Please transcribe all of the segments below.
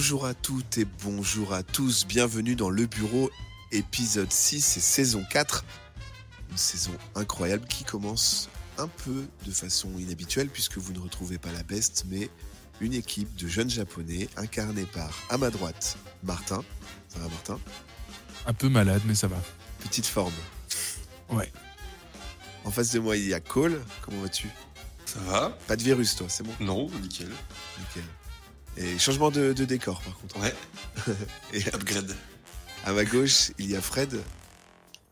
Bonjour à toutes et bonjour à tous. Bienvenue dans Le Bureau, épisode 6 et saison 4. Une saison incroyable qui commence un peu de façon inhabituelle puisque vous ne retrouvez pas la best, mais une équipe de jeunes japonais incarnée par, à ma droite, Martin. Ça va, Martin? Un peu malade, mais ça va. Petite forme. Ouais. En face de moi, il y a Cole. Comment vas-tu? Ça va? Pas de virus, toi, c'est bon? Non, nickel. Nickel. Et changement de, de décor, par contre. Ouais, Et upgrade. à ma gauche, il y a Fred.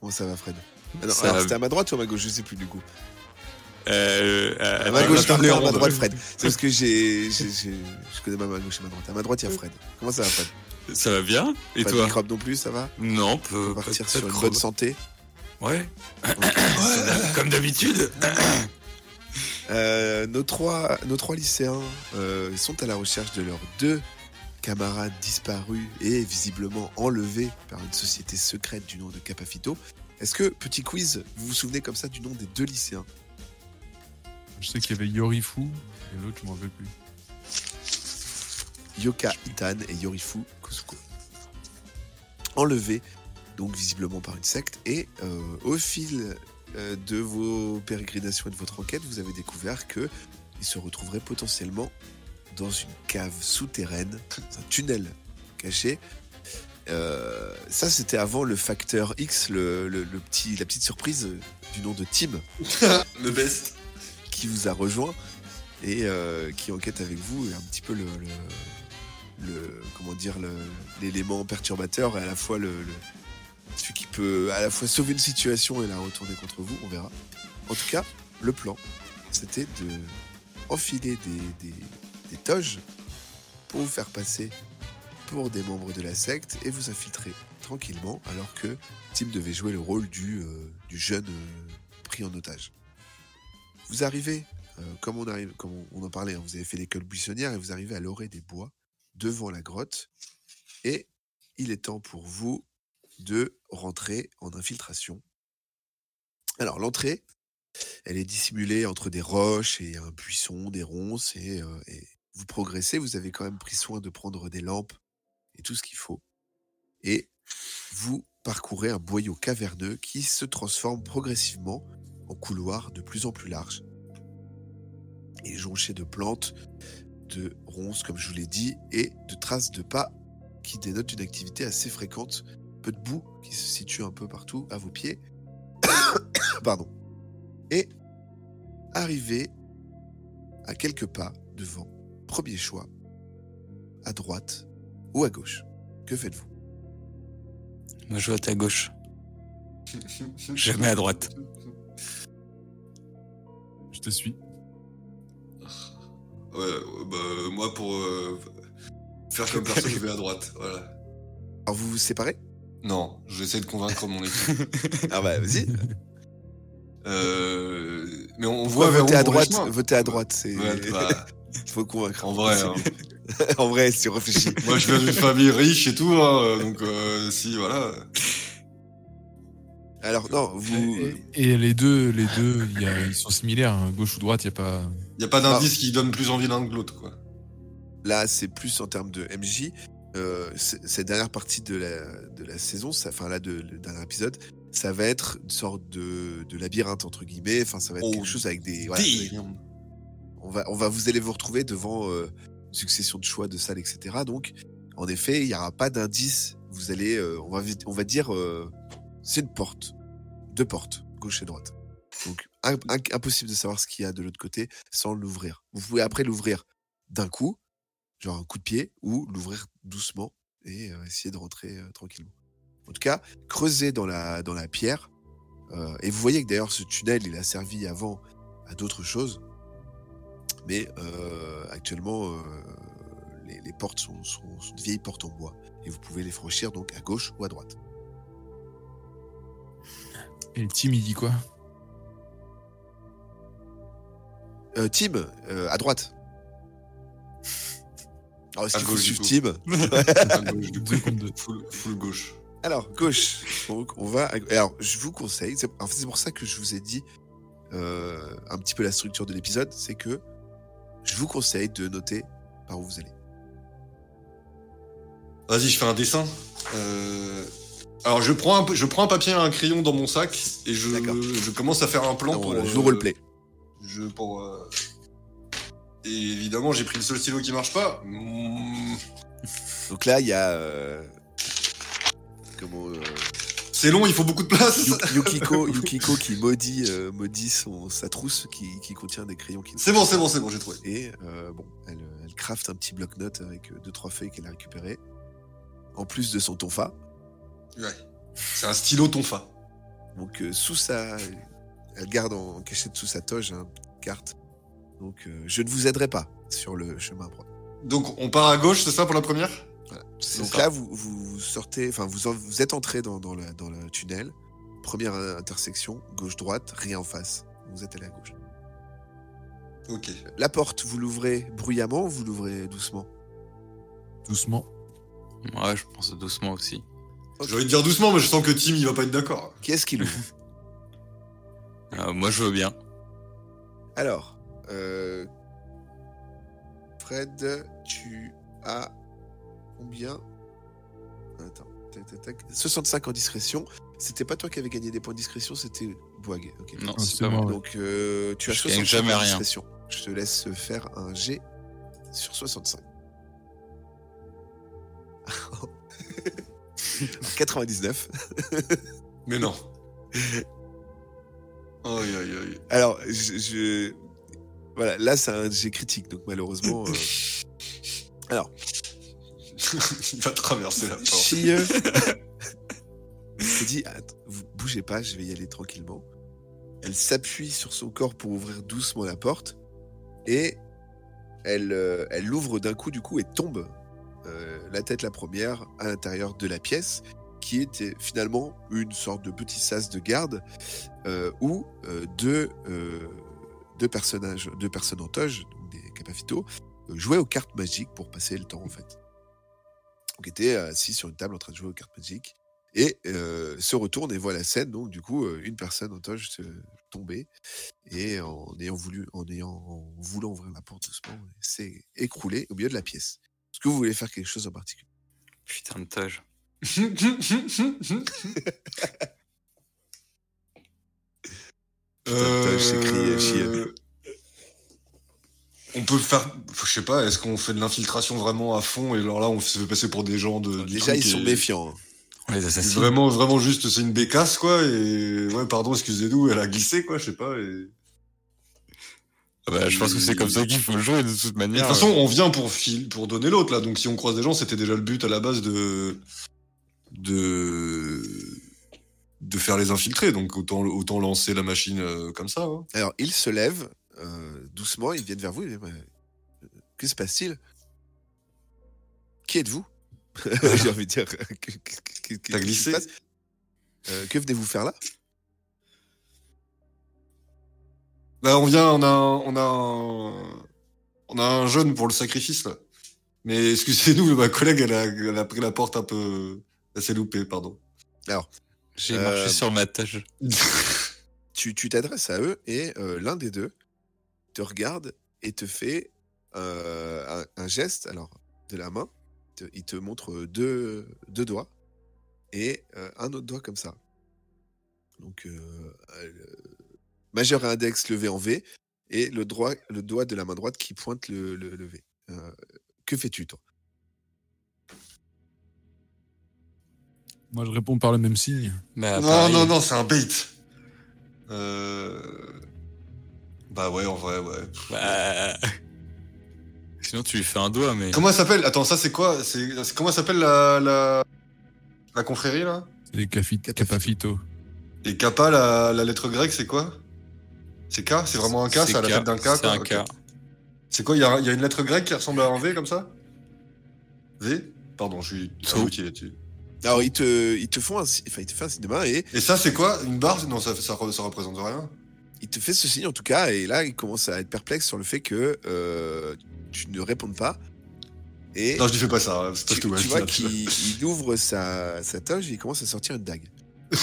Comment ça va, Fred? Ah non, Ça alors, va. C'était à ma droite ou à ma gauche? Je sais plus du coup. Euh, À ma gauche, à ma droite, Fred. C'est parce que j'ai, j'ai- j'ai- je connais pas ma gauche et ma droite. À ma droite, il y a Fred. Comment ça va, Fred? Ça va bien Et Pas de microbe non plus, ça va? Non, On peut partir sur une bonne santé. Ouais. Comme d'habitude. Euh, nos, trois, nos trois lycéens euh, sont à la recherche de leurs deux camarades disparus et visiblement enlevés par une société secrète du nom de Capafito. Est-ce que, petit quiz, vous vous souvenez comme ça du nom des deux lycéens? Je sais qu'il y avait Yorifu et l'autre, je m'en rappelle plus. Yoka Itan et Yorifu Kusuko. Enlevés, donc visiblement par une secte, et euh, au fil de vos pérégrinations et de votre enquête, vous avez découvert que ils se retrouveraient potentiellement dans une cave souterraine, dans un tunnel caché. Euh, ça, c'était avant le facteur X, le, le- le petit, la petite surprise du nom de Tim Le best. qui vous a rejoint et euh, qui enquête avec vous et un petit peu le, le, le- comment dire l'élément perturbateur et à la fois le- celui qui peut à la fois sauver une situation et la retourner contre vous on verra. En tout cas le plan c'était de enfiler des, toges pour vous faire passer pour des membres de la secte et vous infiltrer tranquillement alors que Tim devait jouer le rôle du, euh, jeune euh, pris en otage. Vous arrivez euh, comme on en parlait, hein, vous avez fait l'école buissonnière et vous arrivez à l'orée des bois, devant la grotte, et il est temps pour vous de rentrer en infiltration. Alors l'entrée, elle est dissimulée entre des roches et un buisson, des ronces, et, euh, et vous progressez. Vous avez quand même pris soin de prendre des lampes et tout ce qu'il faut, et vous parcourez un boyau caverneux qui se transforme progressivement en couloir de plus en plus large et jonché de plantes, de ronces, comme je vous l'ai dit, et de traces de pas qui dénotent une activité assez fréquente. Peu de boue qui se situe un peu partout à vos pieds. Pardon. Et arrivé à quelques pas devant, premier choix, à droite ou à gauche. Que faites-vous? Moi, je vote à gauche. Jamais à droite. Je te suis. Ouais, euh, bah, moi pour euh, faire comme personne, je vais à droite. Voilà. Alors vous vous séparez? Non, j'essaie de convaincre mon équipe. Ah bah vas-y. Euh, mais on voit vers voter où à droite. Voter à droite, c'est. Ouais, bah, Il faut convaincre. en vrai, C'est hein. mieux. en vrai, si on réfléchit. moi je viens d'une famille riche et tout, hein, donc euh, si voilà. Alors non, vous. Et, et les deux, les deux, il y a- ils sont similaires. hein. Gauche ou droite, il y a pas. Il y a pas d'indice qui donne plus envie l'un que l'autre, quoi. Là, c'est plus en termes de MJ. Euh, cette dernière partie de la, de la saison, ça- enfin là, de, le dernier épisode, ça va être une sorte de, de labyrinthe entre guillemets. Enfin, ça va être Oh, quelque chose avec des. voilà, on va, on va vous allez vous retrouver devant euh, une succession de choix de salles, etc. Donc, en effet, il n'y aura pas d'indice. Vous allez, euh, on va, on va dire, c'est une porte, deux portes, gauche et droite. Donc, im- im- impossible de savoir ce qu'il y a de l'autre côté sans l'ouvrir. Vous pouvez après l'ouvrir d'un coup, genre un coup de pied, ou l'ouvrir doucement et euh, essayer de rentrer euh, tranquillement. En tout cas, creusez dans la, dans la pierre. euh, et vous voyez que d'ailleurs, ce tunnel, il a servi avant à d'autres choses. Mais actuellement, les, les portes sont, sont- sont de vieilles portes en bois. Et vous pouvez les franchir donc à gauche ou à droite. Et le team, il dit quoi? Euh, Tim, euh, à droite. Alors, est-ce qu'il faut gauche, suivre. Tim du coup. Full, full gauche. Alors, gauche. Donc, on va. Alors, je vous conseille. c'est- En fait, c'est pour ça que je vous ai dit euh, un petit peu la structure de l'épisode. C'est que je vous conseille de noter par où vous allez. Vas-y, je fais un dessin. Euh, Alors, je prends, un, je prends un papier et un crayon dans mon sac et je, D'accord. je commence à faire un plan Non, pour. on euh, joue roleplay. Je pour. Et évidemment, j'ai pris le seul stylo qui marche pas. Donc là, il y a. euh, Comment. euh, C'est long, il faut beaucoup de place. Yu- Yukiko, Yukiko qui maudit, euh, maudit son, sa trousse qui, qui contient des crayons qui C'est bon, c'est bon, c'est bon, j'ai trouvé. Et euh, bon, elle, elle crafte un petit bloc-notes avec deux trois feuilles qu'elle a récupérées. En plus de son tonfa. Ouais. C'est un stylo tonfa. Donc euh, sous sa, elle garde en cachette sous sa toge hein, une carte. Donc euh, je ne vous aiderai pas sur le chemin droit. Donc, on part à gauche, c'est ça pour la première? Voilà. Donc ça. là, vous, vous sortez, enfin vous, en- vous êtes entré dans, dans, le, dans le tunnel. Première intersection, gauche-droite, rien en face. Vous êtes allé à gauche. Ok. La porte, vous l'ouvrez bruyamment ou vous l'ouvrez doucement? Doucement. Ouais, je pense doucement aussi. J'ai envie de dire doucement, mais je sens que Tim, il va pas être d'accord. Qui est-ce qui l'ouvre Euh, moi, je veux bien. Alors, euh, Fred, tu as combien Attends, tac, tac, tac. 65 en discrétion. C'était pas toi qui avais gagné des points de discrétion, c'était Boag. Ok. Non, Ah, c'est pas moi. Donc euh, tu as Je gagne 65 jamais en rien. discrétion. Je te laisse faire un G sur 65. Alors, 99. Mais non. Aïe, aïe, aïe. Alors, je, je- Voilà, là c'est un G critique, donc malheureusement. euh, Alors, il va traverser la porte. Chie se dit Att- vous bougez pas, je vais y aller tranquillement. Elle s'appuie sur son corps pour ouvrir doucement la porte et elle euh, elle l'ouvre d'un coup du coup et tombe euh, la tête la première à l'intérieur de la pièce qui était finalement une sorte de petit sas de garde euh, où euh, deux euh, deux personnages deux personnes en toge donc des capafitos euh, jouaient aux cartes magiques pour passer le temps en fait. Donc était assis sur une table en train de jouer aux cartes magiques. Et euh, se retourne et voit la scène. Donc du coup euh, une personne en toge se tomber et en ayant voulu en ayant en voulant ouvrir la porte doucement s'est écroulé au milieu de la pièce. Est-ce que vous voulez faire quelque chose en particulier? Putain de toge. Euh. On peut faire, je sais pas, est-ce qu'on fait de l'infiltration vraiment à fond et alors là on se fait passer pour des gens de. déjà ils sont et- méfiants hein. Les. Vraiment, vraiment juste, c'est une bécasse quoi et ouais, pardon, excusez-nous, elle a glissé quoi, je sais pas. Et... Ah bah, je pense que c'est comme ça qu'il faut le jouer de toute Mais de manière. toute façon, on vient pour fil, pour donner l'autre là, donc si on croise des gens, c'était déjà le but à la base de de de faire les infiltrer, donc autant autant lancer la machine euh, comme ça. hein. alors ils se lèvent euh, doucement ils viennent vers vous ils disent, que se passe-t-il? Qui êtes-vous? J'ai envie de dire se glissé passe? Euh, que venez-vous faire là? Bah, on vient, on a, un- on a, un, on a un jeune pour le sacrifice là. Mais excusez-nous, ma collègue, elle a, elle a pris la porte un peu, elle s'est loupée, pardon. J'ai Euh, marché sur ma tâche. tu t'adresses à eux et euh, l'un des deux te regarde et te fait euh, un, un geste alors de la main. Te- il te montre deux, deux doigts et euh, un autre doigt comme ça. Donc euh, euh, majeur et index levé en V et le, droit, le doigt de la main droite qui pointe le, le, le V. Euh, que fais-tu toi? Moi, je réponds par le même signe. Bah, non, non, non, c'est un bait. Euh... Bah ouais, en vrai, ouais. Bah... Sinon, tu lui fais un doigt, mais. Comment elle s'appelle? Attends, ça c'est quoi? C'est comment elle s'appelle la, la la confrérie là? C'est les cafi- Capafito. Et kappa, la, la lettre grecque, c'est quoi? C'est K? C'est vraiment un K C'est à la tête d'un K C'est un. K. C'est quoi? Il y, a- il y a une lettre grecque qui ressemble à un V comme ça? V? Pardon, je suis So. un outil là-dessus. Alors ils te, ils te font un, enfin, ils te font un signe de main et Et ça, c'est quoi Une barre? Non, ça, ça, re- ça représente rien. il te fait ce signe en tout cas, et là il commence à être perplexe sur le fait que euh, tu ne répondes pas. Et Non, je lui fais pas ça. hein, c'est tu, ouais, tu vois qu'il il ouvre sa, sa toge et il commence à sortir une dague.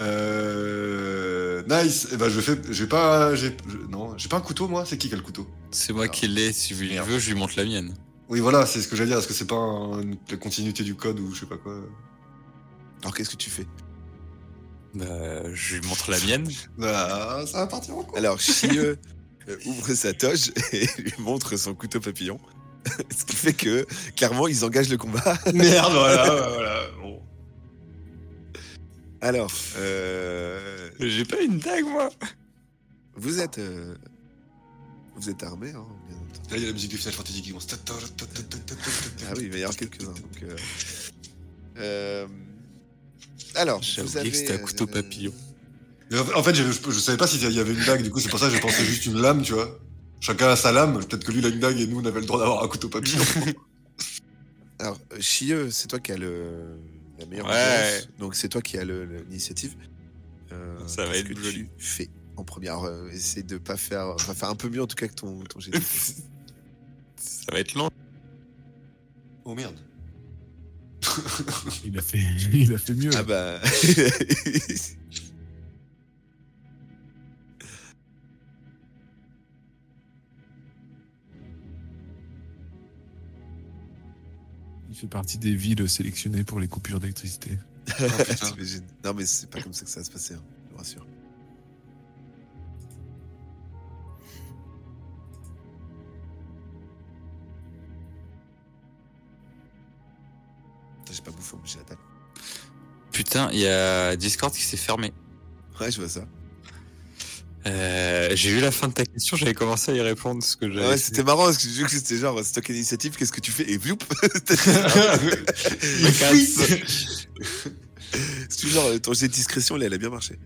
Euh... Nice. Et ben, je fais. J'ai pas. J'ai... je- Non, j'ai pas un couteau moi? C'est qui qui a le couteau? C'est moi Ah. qui l'ai. Si je veux, je lui montre la mienne. Oui, voilà, c'est ce que j'allais dire. Est-ce que c'est pas un- la continuité du code ou je sais pas quoi? Alors qu'est-ce que tu fais? Bah, je lui montre la mienne. Ah, ça va partir en quoi Alors, Chie euh, ouvre sa toge et lui montre son couteau papillon. Ce qui fait que, clairement, ils engagent le combat. Merde, voilà, voilà. Bon. Alors, euh, J'ai pas une dague, moi. vous êtes. euh, vous êtes armé, hein, bien. Là, il y a la musique du Final Fantasy qui commence. Ah oui, il va y avoir quelques-uns. Donc, euh, euh, alors, vous avez. que c'était un euh, couteau papillon. Mais En fait, je, je savais pas s'il y avait une dague, du coup, c'est pour ça que j'ai pensé juste une lame, tu vois. Chacun a sa lame, peut-être que lui il a une dague et nous on avait le droit d'avoir un couteau papillon. Alors, euh, Chieux, c'est toi qui as le, la meilleure Ouais. Donc, c'est toi qui as le- l'initiative. Euh, Ça va être que joli. tu fais? En première euh, Essaye de pas faire. Enfin, faire un peu mieux en tout cas que ton, ton jet. Ça va être long. oh merde. Il a fait, il a fait mieux. ah bah. Il fait partie des villes sélectionnées pour les coupures d'électricité. Oh, putain. T'imagines non, mais c'est pas comme ça que ça va se passer, hein, J'ai pas bouffé, la table. Putain, il y a Discord qui s'est fermé. Ouais, je vois ça. Euh, j'ai eu la fin de ta question, j'avais commencé à y répondre ce que j'avais. Ouais, c'était marrant parce que j'ai vu que c'était genre, as l'initiative, qu'est-ce que tu fais? Et Il casse. C'est genre, ton jet de discrétion, là, elle a bien marché.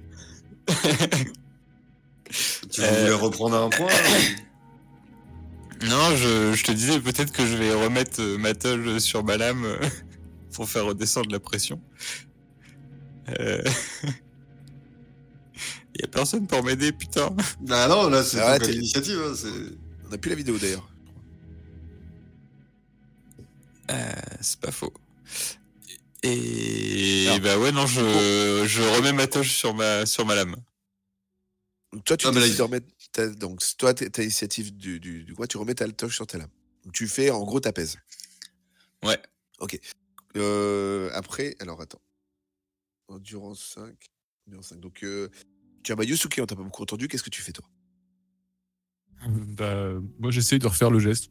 Tu Euh, voulais reprendre un point Non, je, je te disais peut-être que je vais remettre euh, ma toge sur ma lame euh, pour faire redescendre la pression. Euh... y a personne pour m'aider, putain. Bah non, là c'est Ah l'initiative. hein. On a plus la vidéo d'ailleurs. Euh, c'est pas faux. Et bah ouais, non, je, je remets ma toge sur ma, sur ma lame. Donc toi, tu Ah, mais là, il- remettre. ta- donc toi, t'as t'as l'initiative du, du, du quoi Tu remets ta toche sur ta lame. Tu fais, en gros, t'apaises. Ouais. Euh, après, alors attends. Endurance 5. Endurance 5. Donc euh, tu as Mayusuki, on t'a pas beaucoup entendu. Qu'est-ce que tu fais toi? Bah, moi, j'essaye de refaire le geste.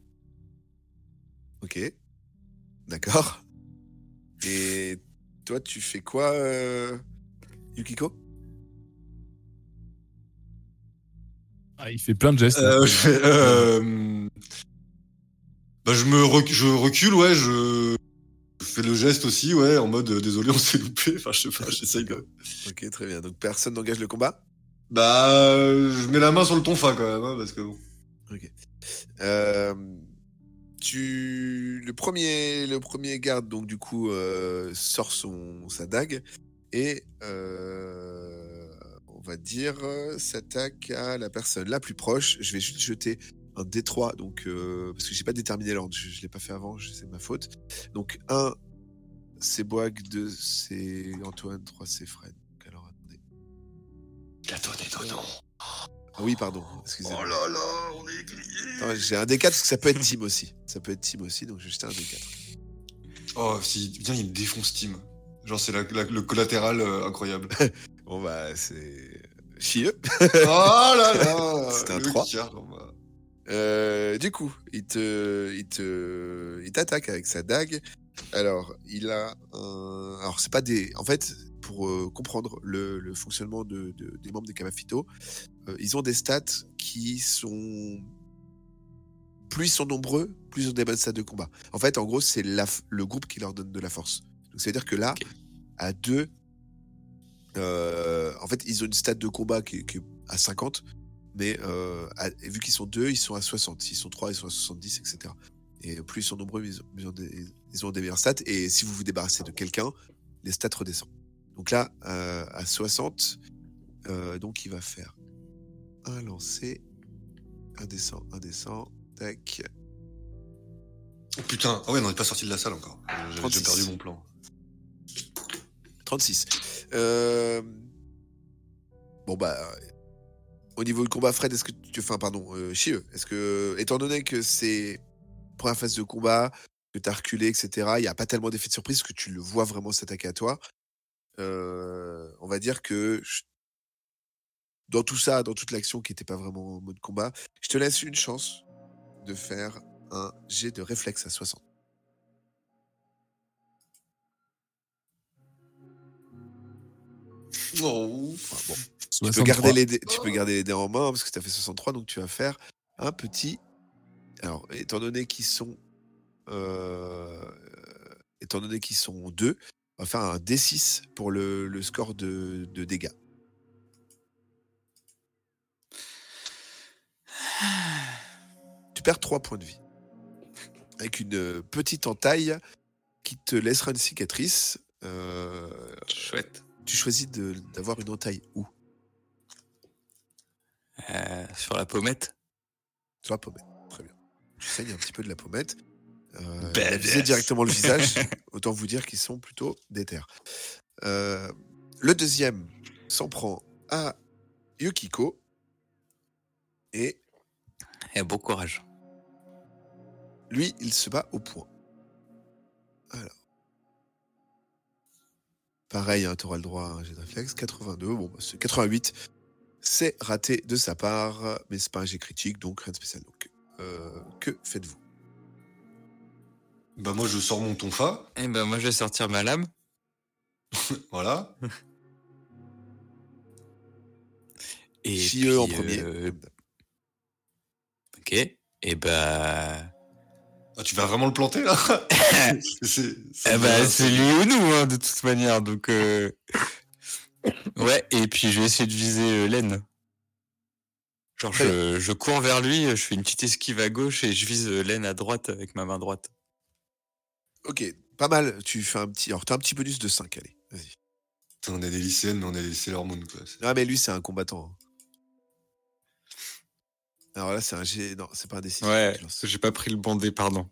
Ok. D'accord. Et toi, tu fais quoi, euh, Yukiko? Ah, il fait plein de gestes. Euh, je, fais, euh, bah, je me rec- je recule, ouais, je fais le geste aussi, ouais, en mode euh, désolé, on s'est loupé. Enfin, je sais pas, j'essaye de. Ok, très bien. Donc personne n'engage le combat? Bah, euh, je mets la main sur le tonfa quand même, hein, parce que bon. Euh, tu le premier le premier garde donc du coup sort son sa dague et on va dire s'attaque à la personne la plus proche. Je vais juste jeter un D3 donc euh, parce que j'ai pas déterminé l'ordre, je, je l'ai pas fait avant, c'est ma faute. Donc 1 c'est Boag, 2 c'est Antoine, 3 c'est Fred. Donc, alors attendez. Il a donné ton nom. Ah oui, pardon, excusez-moi. Oh là là, on est grillé. J'ai un D4 parce que ça peut être team aussi. Ça peut être team aussi, donc je vais jeter un D4. Oh, si, viens, il me défonce Team. Genre, c'est la- la- le collatéral euh, incroyable. Bon bah c'est chieux. oh là là C'était un le trois. quart, bah. Euh, du coup, il te, il te, il t'attaque avec sa dague. Alors, il a un, alors c'est pas des, en fait, pour euh, comprendre le, le fonctionnement de, de- des membres des Kamafito, euh, ils ont des stats qui sont plus ils sont nombreux, plus ils ont des bonnes stats de combat. En fait, en gros, c'est la le groupe qui leur donne de la force. Donc, c'est à dire que là, à deux, euh, en fait, ils ont une stat de combat qui, est- qui est à 50, mais à- vu qu'ils sont deux, ils sont à 60. S'ils sont trois, ils sont à 70, etc. Et plus ils sont nombreux, ils ont, ils ont des, ils ont des meilleures stats. Et si vous vous débarrassez de quelqu'un, les stats redescendent. Donc là, euh, à 60, euh, donc il va faire un lancer, un descend, un descend, tac. Oh, putain, ah ouais, on n'est pas sorti de la salle encore. 36. perdu mon plan. 36. Euh, Bon bah, au niveau du combat, Fred, est-ce que tu, enfin pardon, euh, Chieux, est-ce que, étant donné que c'est première phase de combat, que tu as reculé, etc., il n'y a pas tellement d'effet de surprise que tu le vois vraiment s'attaquer à toi. Euh, on va dire que je- dans tout ça, dans toute l'action qui n'était pas vraiment en mode combat, je te laisse une chance de faire un jet de réflexe à 60. Oh. Enfin, bon, tu, peux 63. garder les dés, tu peux garder les dés en main parce que tu as fait 63, donc tu vas faire un petit. Alors, étant donné qu'ils sont. euh, étant donné qu'ils sont deux, on va faire un D6 pour le, le score de, de dégâts. Tu perds 3 points de vie. Avec une euh, petite entaille qui te laissera une cicatrice. Euh, Chouette. tu choisis d'avoir une entaille où? Euh, sur la pommette? Sur la pommette. Tu saignes un petit peu de la pommette. Euh, Badass. il a visé directement le visage. Autant vous dire qu'ils sont plutôt déter. Euh, le deuxième s'en prend à Yukiko. Et Et bon courage. lui, il se bat au point. Alors. Pareil, hein, tu auras le droit à un jet de réflexe. 82, bon, bah, c'est 88. C'est raté de sa part, mais c'est pas un jet critique, donc rien de spécial. Donc, euh, que faites-vous? Bah moi je sors mon tonfa, Eh ben moi je vais sortir ma lame. voilà. Et Chieux en premier? euh, Ok. Et bah. Ah, tu vas vraiment le planter là? C'est- Eh bah va, c'est lui ou nous hein, de toute manière. Donc. euh, Ouais. Et puis je vais essayer de viser euh, Len. Genre je, je cours vers lui, je fais une petite esquive à gauche et je vise euh, Len à droite avec ma main droite. Ok, pas mal. Tu fais un petit. Alors, t'as un petit bonus de 5, allez. Vas-y. On a des lycéennes, mais on a des Sailor Moon quoi. Ah, mais lui, c'est un combattant. hein. Alors là, c'est un G. Non, c'est pas un D6. Ouais. J'ai pas pris le bon dé, pardon.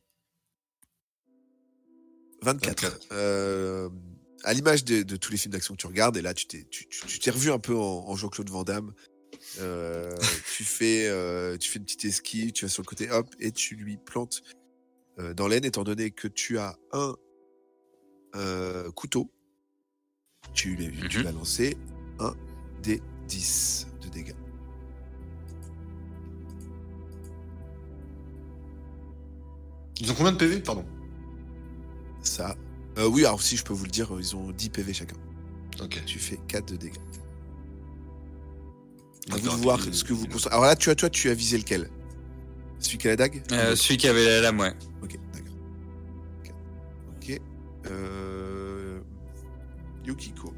24. 24. Euh, à l'image de, de tous les films d'action que tu regardes, et là, tu t'es, tu, tu- tu t'es revu un peu en, en Jean-Claude Van Damme. Euh, tu, fais, euh, tu fais une petite esquive, tu vas sur le côté, hop, et tu lui plantes euh, dans l'aine, étant donné que tu as un couteau. Tu, l'as- tu Mhm. l'as lancé, un des 10 de dégâts. Ils ont combien de PV Pardon? Ça. Euh, oui, alors si je peux vous le dire, ils ont 10 PV chacun. Ok. Tu fais 4 de dégâts. À vous de voir ce que vous concentrez. Alors là, tu as, toi, tu as visé lequel? Celui qui a la dague? Euh, celui qui avait la lame, ouais. Ok, d'accord. Ok. Ok. Euh... Yukiko.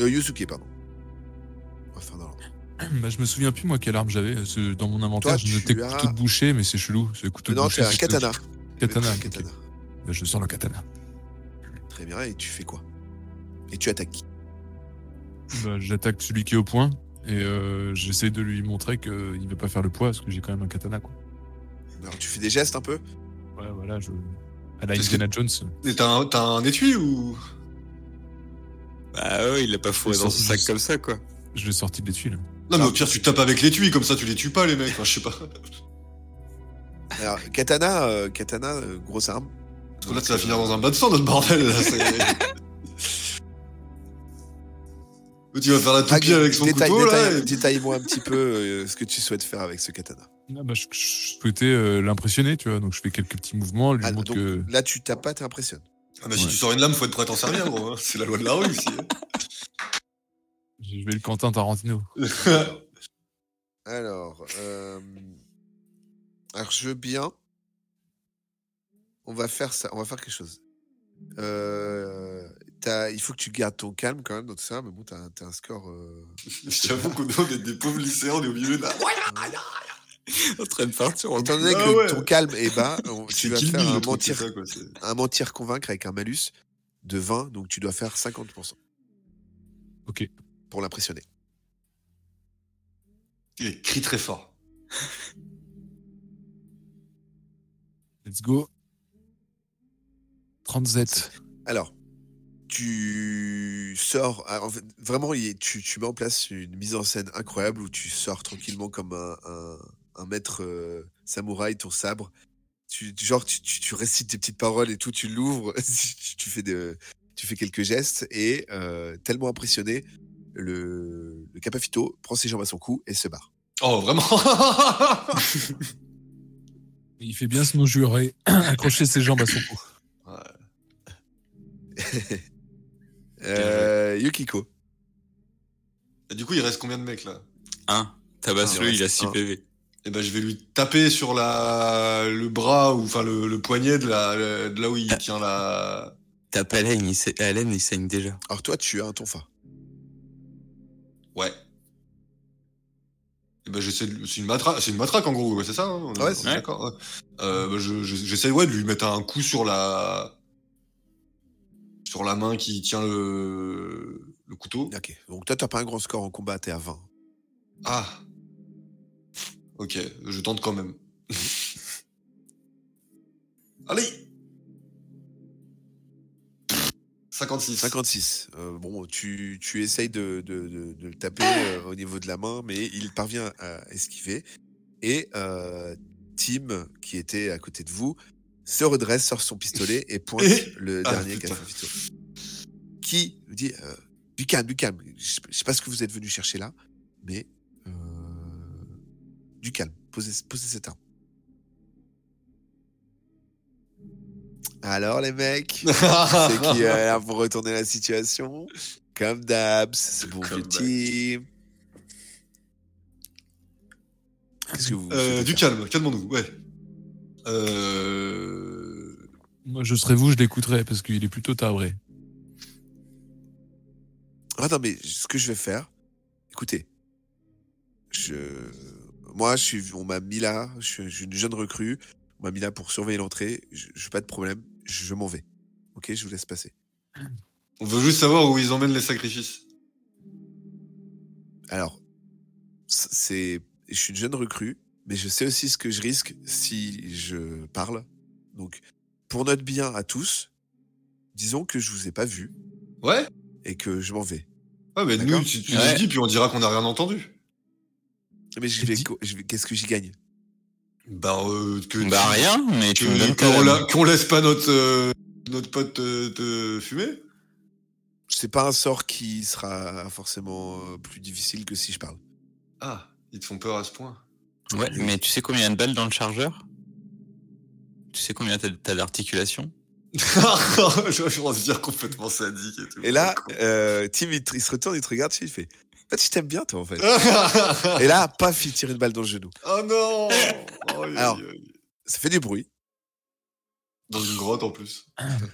Euh, Yusuke, pardon. On va faire dans l'ordre. Bah, je me souviens plus, moi, quelle arme j'avais. Dans mon inventaire, Toi, je notais tu couteau as- de boucher, mais c'est chelou. Couteau de Non, boucher. c'est un katana. Katana. Un ok. katana. Bah, je sors le katana. Très bien, et tu fais quoi? Et tu attaques qui? Bah, J'attaque celui qui est au point. Et euh, j'essaie de lui montrer qu'il ne va pas faire le poids, parce que j'ai quand même un katana, quoi. Alors, tu fais des gestes un peu? Ouais, voilà, je. À la que- Indiana Jones. Et t'as un, t'as un étui ou? Bah ouais, il a pas fourré dans son sac comme ça, quoi. Je l'ai sorti des tuiles. Non, mais au pire, tu tapes avec l'étui, comme ça tu les tues pas, les mecs. Enfin, je sais pas. Alors, katana, euh, katana euh, grosse arme. Parce que là, ça va finir dans un bas de sang, notre bordel. Là, c'est- Tu vas faire la toupie avec son détaille, couteau, là. détaille- et- Détaille-moi un petit peu euh, ce que tu souhaites faire avec ce katana. Ah, bah, je, je souhaitais euh, l'impressionner, tu vois. Donc je fais quelques petits mouvements, lui Ah, donc, que. Là, tu tapes pas, t'impressionnes. Ah, mais si Ouais. tu sors une lame, faut être prêt à t'en servir, gros. hein. C'est la loi de la rue ici. Je vais le Quentin Tarantino. hein. Alors, euh... alors je veux bien. On va faire ça. On va faire quelque chose. Euh... t'as- Il faut que tu gardes ton calme quand même dans tout ça, mais bon, t'as un- t'as un score. euh, J'avoue qu'on est des pauvres lycéens, on est au milieu d'un. En train de partir. en- Étant donné Ah que ouais. ton calme est bas, on- tu vas faire un mentir, ça, quoi. c'est- un mentir convaincre avec un malus de 20, donc tu dois faire 50% Ok. pour l'impressionner. Il crie très fort. Let's go. 37. Alors, tu sors. ah, en fait, vraiment, tu, tu mets en place une mise en scène incroyable où tu sors tranquillement comme un, un- un maître euh, samouraï, ton sabre. tu, genre, tu, tu, tu récites tes petites paroles et tout, tu l'ouvres, tu, tu fais de, tu fais quelques gestes et euh, tellement impressionné, le, le Capafito prend ses jambes à son cou et se barre. Oh, vraiment? Il fait bien se jurer, accrocher ses jambes à son cou. Euh, Yukiko. Et du coup, il reste combien de mecs là? Un. Tabasse-le, Ah, il a reste 6 un. PV. Eh ben, je vais lui taper sur la le bras ou enfin le, le poignet de, la, de là où il tient la. Tape Hélène, il, sa- Hélène, il saigne déjà. Alors toi, tu as un tonfa. Ouais. Eh ben, j'essaie de... C'est une matraque, c'est une matraque en gros, ouais, c'est ça hein On est- Ouais, on ça. d'accord. ouais. Euh, bah, je- je- j'essaie ouais de lui mettre un coup sur la sur la main qui tient le le couteau. Ok. Donc toi, t'as pas un grand score en combat, t'es à 20. Ah. Ok, je tente quand même. Allez 56. 56. Euh, bon, tu, tu essayes de, de, de- de le taper euh, au niveau de la main, mais il parvient à esquiver. Et euh, Tim, qui était à côté de vous, se redresse, sort son pistolet et pointe le Ah, dernier putain. Qui lui dit euh, Du calme, du calme. Je je sais pas ce que vous êtes venu chercher là, mais euh, du calme. Posez, posez cette arme. Alors les mecs c'est qui est là pour retourner la situation? Comme d'hab, c'est bon vieux team. Qu'est-ce que vous Euh, souhaitez du calme, calmons-nous, ouais. Euh... Moi, je serais vous, je l'écouterais parce qu'il est plutôt tabré. Ah non, mais ce que je vais faire, écoutez, je, moi, je suis, on m'a mis là, je suis, une jeune recrue, on m'a mis là pour surveiller l'entrée, je, je pas de problème, je, je m'en vais. Ok, je vous laisse passer. On veut juste savoir où ils emmènent les sacrifices. Alors, c'est, je suis une jeune recrue, mais je sais aussi ce que je risque si je parle. Donc, pour notre bien à tous, disons que je vous ai pas vu Ouais et que je m'en vais. Ouais, mais nous, tu, tu Ouais. nous dis, puis on dira qu'on n'a rien entendu. Mais je vais, je vais- qu'est-ce que j'y gagne? Bah, euh, que Bah tu- rien, mais tu que- qu'on, la- qu'on laisse pas notre, euh, notre pote te, te fumer. C'est pas un sort qui sera forcément euh, plus difficile que si je parle. Ah, ils te font peur à ce point. Ouais, mais tu sais combien il y a de balles dans le chargeur? Tu sais combien t'as t'as d'articulation je, dire complètement sadique et tout. Et là, euh, Tim, il, se retourne, il te regarde, il fait En fait, je t'aime bien, toi, en fait. Et là, paf, il tire une balle dans le genou. oh non Alors. Ça fait du bruit. Dans une grotte en plus.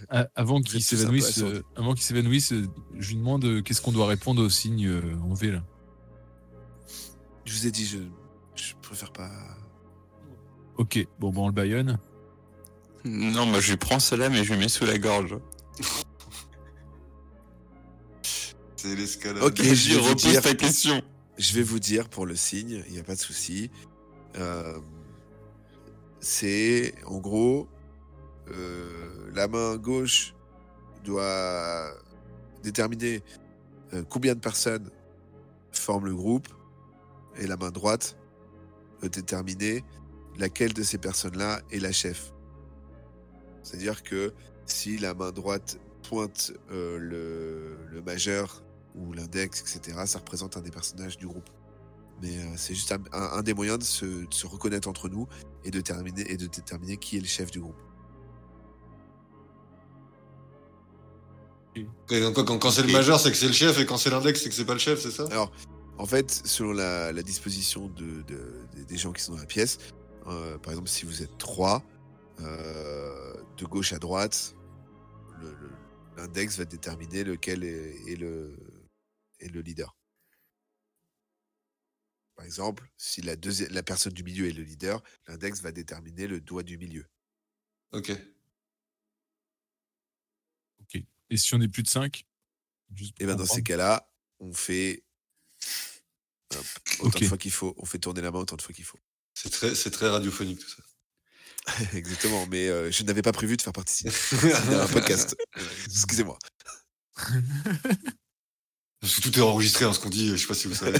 A- Avant Vous qu'il s'évanouisse, euh, avant qu'il s'évanouisse, euh, je lui demande euh, qu'est-ce qu'on doit répondre au signe euh, en V là? Je vous ai dit, je, je préfère pas. Ok, bon, bon, on le baïonne. Non, moi je lui prends cela, mais je lui mets sous la gorge. C'est l'escalade. Ok, je Vas-y, vais vous repose dire. ta question. Je vais vous dire pour le signe, il n'y a pas de souci. Euh, c'est en gros euh, la main gauche doit déterminer euh, combien de personnes forment le groupe et la main droite déterminer laquelle de ces personnes-là est la chef. C'est-à-dire que si la main droite pointe euh, le, le majeur ou l'index, etc., ça représente un des personnages du groupe. Mais euh, c'est juste un, des moyens de se, de se reconnaître entre nous et de, terminer, et de déterminer qui est le chef du groupe. Et donc, quand quand c'est le majeur, c'est que c'est le chef, et quand c'est l'index, c'est que c'est pas le chef, c'est ça? Alors, en fait, selon la, la disposition de, de- des- des gens qui sont dans la pièce, euh, par exemple, si vous êtes trois, euh, de gauche à droite, l'index va déterminer lequel est, est le, est le leader. Par exemple, si la, la personne du milieu est le leader, l'index va déterminer le doigt du milieu. Ok. Et si on est plus de 5 Et ben dans ces cas-là, on fait autant de fois qu'il faut, on fait tourner la main autant de fois qu'il faut. C'est très, c'est très radiophonique tout ça. Exactement, mais euh, je n'avais pas prévu de faire participer. C'était un podcast. Excusez-moi. Parce que tout est enregistré, hein, ce qu'on dit, je sais pas si vous savez.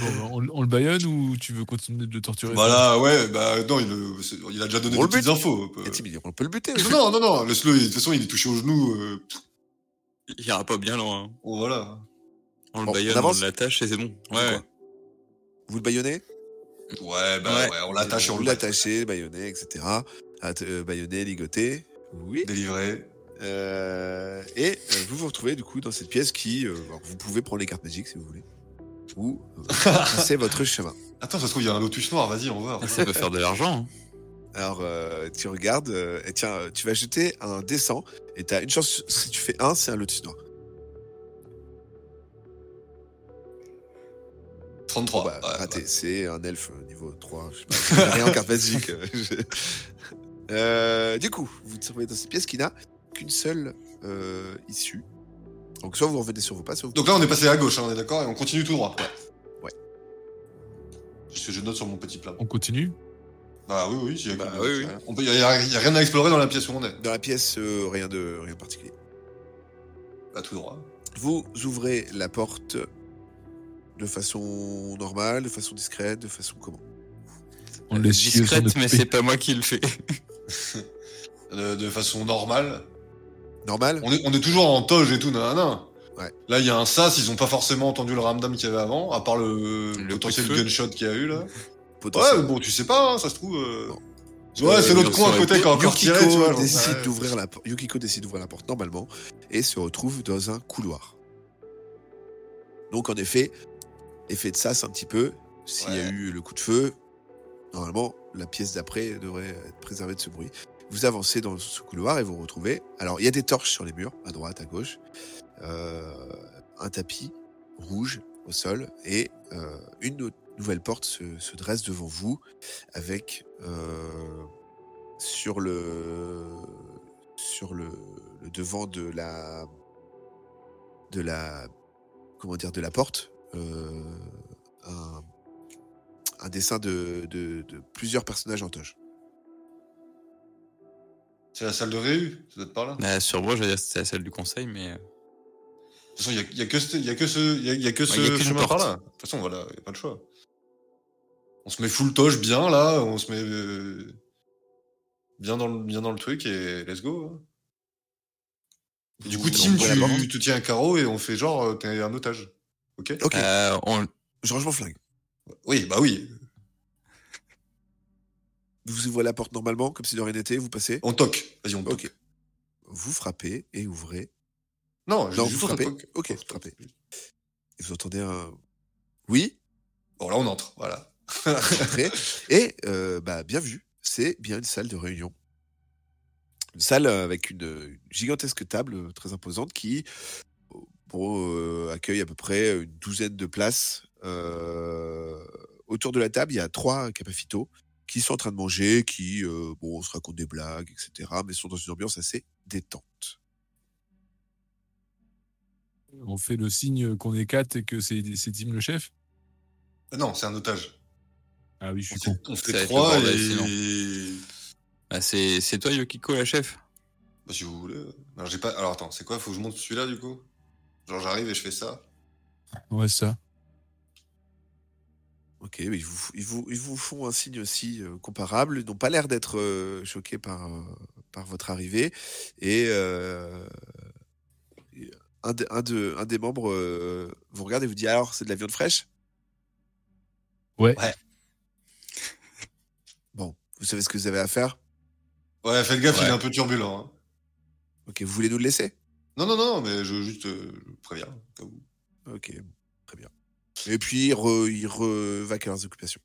Bon, on, on le baïonne ou tu veux continuer de le torturer? Voilà, ouais, bah non, il, euh, il a déjà donné On des petites bute. infos. euh. On peut le buter. Non, non, non, laisse-le. De toute façon, il est touché au genou. euh, Il ira pas bien loin. hein. bon, voilà. On le Bon, baïonne, on l'attache et c'est bon. On Ouais. Vous le baïonnez Ouais, bah Ouais. ouais, on l'attache et on Vous le batte. l'attachez, baïonné, etc. Att- euh, baïonné, ligoté. Oui. Délivré. Euh, et euh, vous vous retrouvez du coup dans cette pièce qui, euh, alors, vous pouvez prendre les cartes magiques si vous voulez, ou euh, c'est votre chemin. Attends, ça se trouve, il y a un lotus noir, vas-y, on va. Ça peut faire de l'argent. hein. Alors euh, tu regardes, euh, et tiens, euh, tu vas jeter un dessin et tu as une chance, si tu fais un, c'est un lotus noir. 33. Bah, ouais, raté, ouais. c'est un elfe euh, niveau 3, je sais pas, rien en carte magique. euh, Euh, du coup, vous vous trouvez dans cette pièce qui n'a qu'une seule euh, issue. Donc soit vous revenez sur vos pas, soit vous... Donc là, on est passé à gauche, hein, on est d'accord, et on continue tout droit. Ouais. Ce que je note sur mon petit plan. On continue Bah oui, oui, j'y ai Bah, oui, oui. Il n'y a, y a rien à explorer dans la pièce où on est. Dans la pièce, euh, rien, de, rien de particulier. Bah tout droit. Vous ouvrez la porte de façon normale, de façon discrète, de façon comment On Discrète, mais c'est pas moi qui le fais. De, de façon normale. Normal On est, on est toujours en toge et tout, nanana. Ouais. Là, il y a un sas, ils ont pas forcément entendu le ramdam qu'il y avait avant, à part le, Le potentiel gunshot qu'il y a eu là. Potentiel. Ouais, bon, tu sais pas, hein, ça se trouve. euh, Non. Ouais, c'est l'autre coin à côté a encore Yukiko tiré, tu vois. décide Ouais. d'ouvrir la porte. Yukiko décide d'ouvrir la porte normalement et se retrouve dans un couloir. Donc en effet, effet de sas un petit peu. S'il y a eu le coup de feu, normalement la pièce d'après devrait être préservée de ce bruit. Vous avancez dans ce couloir et vous retrouvez. Alors il y a des torches sur les murs, à droite, à gauche, euh, un tapis rouge au sol et euh, une nou- nouvelle porte se, se dresse devant vous avec euh, sur le sur le, le devant de la de la comment dire de la porte un, un dessin de, de, de plusieurs personnages en toge. C'est la salle de réu, ça doit être par là. De Bah, sur moi, j'allais dire que c'était la salle du conseil, mais. euh, toute façon, il y a, y a que ce, il y a que ce, il y a, y a que ce chemin par là. De toute façon, voilà, il y a pas de choix. On se met full toge bien là, on se met euh, bien dans le, bien dans le truc et let's go. hein. Et du coup, Tim, tu, tu tiens un carreau et on fait genre, euh, t'es un otage. Ok Ok, euh, on- je range mon flingue. Oui, bah oui. Vous ouvrez la porte normalement, comme si de rien n'était, vous passez. On toque. Vas-y, on toque. Ok. Vous frappez et ouvrez. Non, juste vous frappez. toc. Ok, vous frappez. Et vous entendez un. Oui, Bon, là, on entre. Voilà. Et euh, bah, bien vu, c'est bien une salle de réunion. Une salle euh, avec une, une gigantesque table très imposante qui euh, euh, accueille à peu près une douzaine de places. Euh, autour de la table, il y a trois capafitos qui sont en train de manger, qui euh, bon, se racontent des blagues, etc. Mais sont dans une ambiance assez détente. On fait le signe qu'on est quatre et que c'est c'est Tim le chef? Ah Non, c'est un otage. Ah oui, je On suis con. fait, on fait trois et. bah, c'est c'est toi, Yokiko, la chef? Bah, si vous voulez. Alors, j'ai pas... Alors, attends, c'est quoi? Faut que je monte celui-là, du coup? Genre, j'arrive et je fais ça. Ouais, ça. Ok, mais ils vous, ils vous, ils vous font un signe aussi euh, comparable. Ils n'ont pas l'air d'être euh, choqués par, euh, par votre arrivée. Et euh, un, de- un, de- un des membres euh, vous regarde et vous dit Alors, c'est de la viande fraîche? Ouais. Ouais. Bon, vous savez ce que vous avez à faire? Ouais, faites gaffe, il est un peu turbulent. hein. Ok, vous voulez nous le laisser? Non, non, non, mais je juste euh, je préviens. au cas où. Ok, très bien. Et puis, ils, re, à leurs occupations.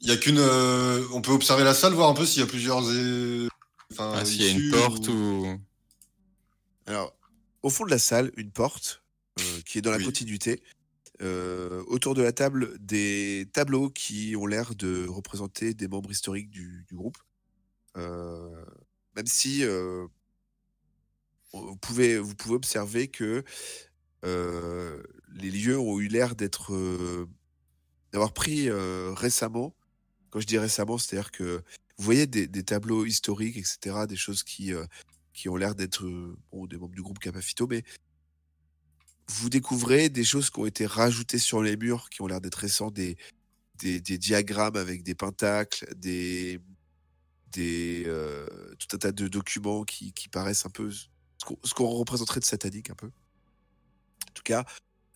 Il y a qu'une. euh, On peut observer la salle, voir un peu s'il y a plusieurs. euh, Enfin, Ah, S'il y a une issues porte ou- ou. Alors, au fond de la salle, une porte euh, qui est dans la Oui. continuité. Euh, autour de la table, des tableaux qui ont l'air de représenter des membres historiques du, du groupe. Euh, même si euh, vous, pouvez, observer que les lieux ont eu l'air d'être d'avoir pris récemment. Quand je dis récemment, c'est-à-dire que vous voyez des, tableaux historiques, etc., des choses qui, qui ont l'air d'être bon, des membres du groupe Capafito, mais vous découvrez des choses qui ont été rajoutées sur les murs, qui ont l'air d'être récents, des, des, diagrammes avec des pentacles, des, des tout un tas de documents qui paraissent un peu ce qu'on représenterait de satanique un peu. En tout cas,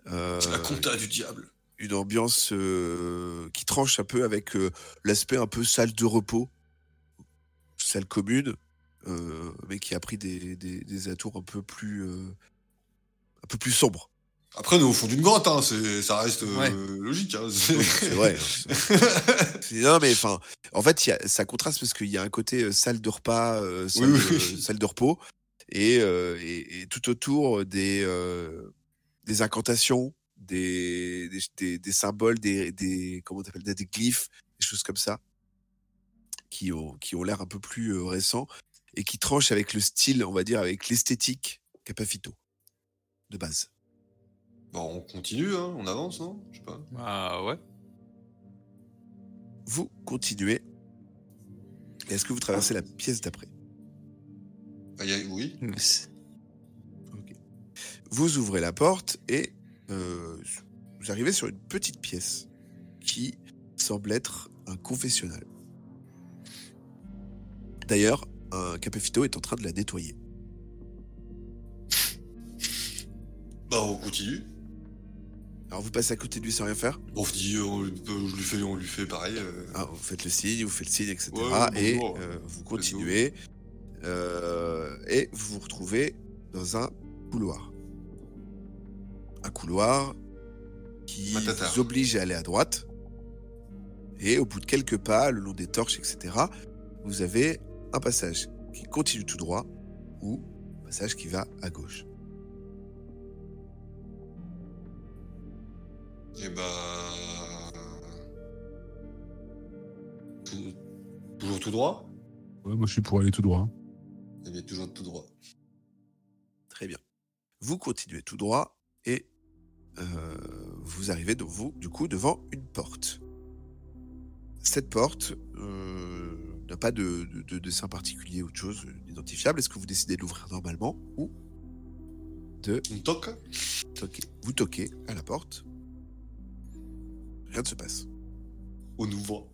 euh, C'est la compta du diable. une ambiance euh, qui tranche un peu avec euh, l'aspect un peu salle de repos, salle commune, euh, mais qui a pris des, des, des atours un peu plus euh, un peu plus sombres. Après, on est au fond d'une grotte, hein, ça reste euh, Ouais. logique. Hein, C'est vrai. hein, c'est- c'est- non, mais enfin, en fait, il y a, ça contraste parce qu'il y a un côté salle de repas, euh, salle, Oui, de, oui. salle de repos, et, euh, et, et tout autour des, euh, des incantations, des, des, des, des symboles, des, des comment t'appelles, des, des glyphes, des choses comme ça, qui ont, qui ont l'air un peu plus euh, récents et qui tranchent avec le style, on va dire, avec l'esthétique Capafito de base. Bon, on continue, hein, on avance, non? Je sais pas. Ah ouais. Vous continuez. Est-ce que vous traversez la pièce d'après? Bah, y a- oui. Vous ouvrez la porte et euh, vous arrivez sur une petite pièce qui semble être un confessionnal. D'ailleurs, un capefito est en train de la nettoyer. Bah, on continue. Alors vous passez à côté de lui sans rien faire? On se dit, on, lui- je lui fais, on lui fait pareil. euh. Ah, vous faites le signe, vous faites le signe, etc. Ouais, et euh, vous continuez. Euh, et vous vous retrouvez dans un couloir. Un couloir qui Matata. vous oblige à aller à droite. Et au bout de quelques pas, le long des torches, etc., vous avez un passage qui continue tout droit ou un passage qui va à gauche. Et bah. tout- Toujours tout droit? Ouais, moi, je suis pour aller tout droit. Eh bien, toujours tout droit. Très bien. Vous continuez tout droit et euh, vous arrivez vous, du coup devant une porte. Cette porte euh, n'a pas de, de- de dessin particulier ou de chose identifiable. Est-ce que vous décidez de l'ouvrir normalement ou de On toque toquer? Vous toquez à la porte. Rien ne se passe. On ouvre.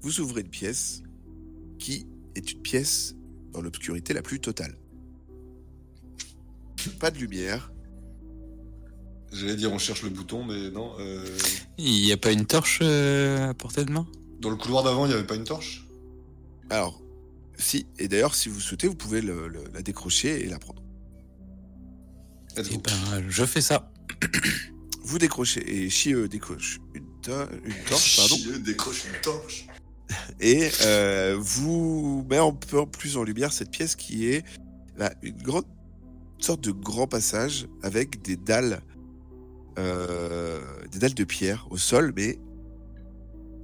Vous ouvrez une pièce qui est une pièce dans l'obscurité la plus totale. Pas de lumière, J'allais dire, on cherche le bouton, mais non. euh, Il n'y a pas une torche euh, à portée de main? Dans le couloir d'avant, il n'y avait pas une torche? Alors, si, et d'ailleurs, si vous souhaitez, vous pouvez le- le- la décrocher et la prendre. Eh ben, je fais ça. Vous décrochez, et Chie décroche une, to- une torche, pardon, Chieux décroche une torche. Et euh, vous met un peu plus en lumière cette pièce qui est une grande une sorte de grand passage avec des dalles, euh, des dalles de pierre au sol, mais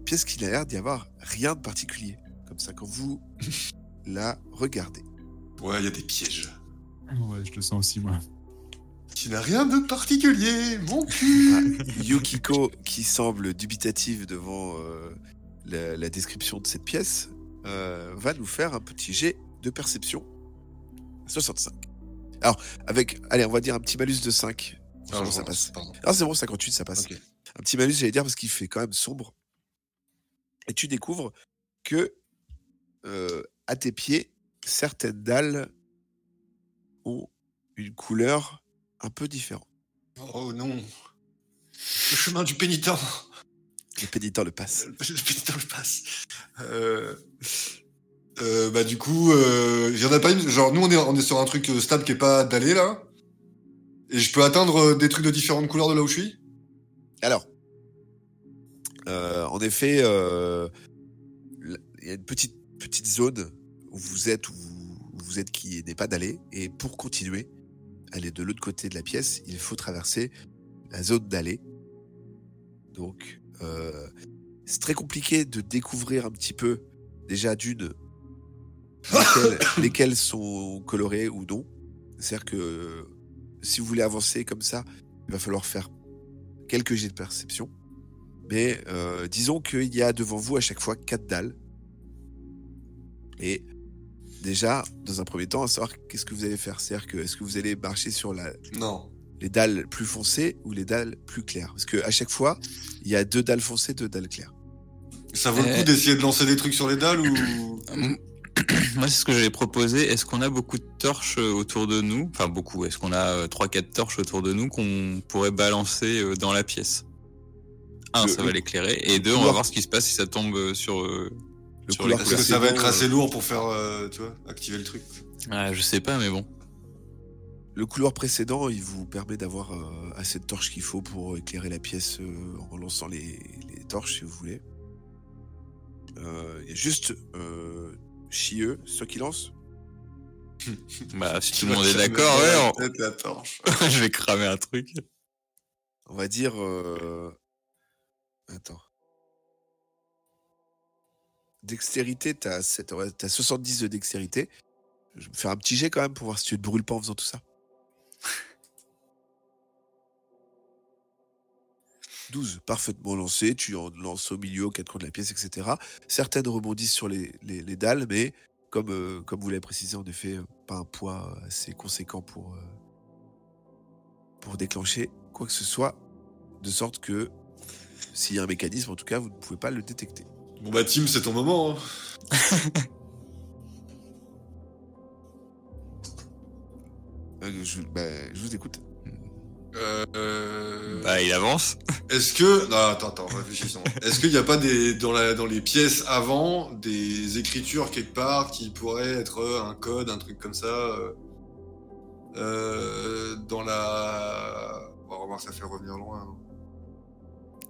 pièce qui n'a l'air d'y avoir rien de particulier. Comme ça, quand vous la regardez. Ouais, il y a des pièges. Ouais, je le sens aussi, moi. Qui n'a rien de particulier, mon cul Ah, Yukiko, qui semble dubitative devant euh, la, la description de cette pièce, euh, va nous faire un petit jet de perception. 65. Alors, avec, allez, on va dire un petit malus de 5. Ah, ça passe. Ah, c'est bon, 58, ça passe. Un petit malus, j'allais dire, parce qu'il fait quand même sombre. Et tu découvres que euh, à tes pieds, certaines dalles ont une couleur un peu différente. Oh non. Le chemin du pénitent. Le pénitent le passe. Le pénitent le passe. Euh... euh, bah du coup, euh, il y en a pas une. Genre nous on est on est sur un truc euh, stable qui est pas dallé là. Et je peux atteindre euh, des trucs de différentes couleurs de là où je suis? Alors, euh, en effet, euh, il y a une petite, petite zone où vous êtes, où vous, où vous êtes qui n'est pas d'aller. Et pour continuer, aller de l'autre côté de la pièce, il faut traverser la zone d'aller. Donc, euh, c'est très compliqué de découvrir un petit peu, déjà d'une, lesquelles, lesquelles sont colorées ou non. C'est-à-dire que euh, si vous voulez avancer comme ça, il va falloir faire quelques jets de perception. Mais euh, disons qu'il y a devant vous à chaque fois quatre dalles. Et déjà, dans un premier temps, à savoir qu'est-ce que vous allez faire. C'est-à-dire que est-ce que vous allez marcher sur la, Non. Les dalles plus foncées ou les dalles plus claires Parce que à chaque fois, il y a deux dalles foncées, deux dalles claires. Ça vaut le Euh. coup d'essayer de lancer des trucs sur les dalles ou. Moi, c'est ce que j'avais proposé. Est-ce qu'on a beaucoup de torches euh, autour de nous? Enfin, beaucoup. Est-ce qu'on a 3-4 torches autour de nous qu'on pourrait balancer euh, dans la pièce? Un, Le- ça va l'éclairer. Et deux, on va voir ce qui se passe si ça tombe euh, sur. euh, Le Sur les Est-ce que ça va être assez euh, lourd pour faire, euh, tu vois, activer le truc Ah, je sais pas, mais bon. Le couloir précédent, il vous permet d'avoir euh, assez de torches qu'il faut pour éclairer la pièce euh, en lançant les, les torches, si vous voulez. Il y a juste euh, Chieux, toi qui lance Bah, si tout le monde est d'accord, ouais, on- la torche. je vais cramer un truc. On va dire. euh, Attends. Dextérité, t'as 70 de dextérité. Je vais me faire un petit jet quand même pour voir si tu te brûles pas en faisant tout ça. 12, parfaitement lancé. Tu en lances au milieu, aux quatre coins de la pièce, etc. Certaines rebondissent sur les, les- les dalles, mais comme, euh, comme vous l'avez précisé, en effet, pas un poids assez conséquent pour, euh, pour déclencher quoi que ce soit, de sorte que s'il y a un mécanisme, en tout cas, vous ne pouvez pas le détecter. Bon bah Tim, c'est ton moment. hein. Euh, je, bah, je vous écoute. Euh, Bah, il avance. Est-ce que non attends attends réfléchissons. Est-ce qu'il n'y a pas des dans la dans les pièces avant des écritures quelque part qui pourraient être un code un truc comme ça euh, euh, dans la on va remarque ça fait revenir loin. hein.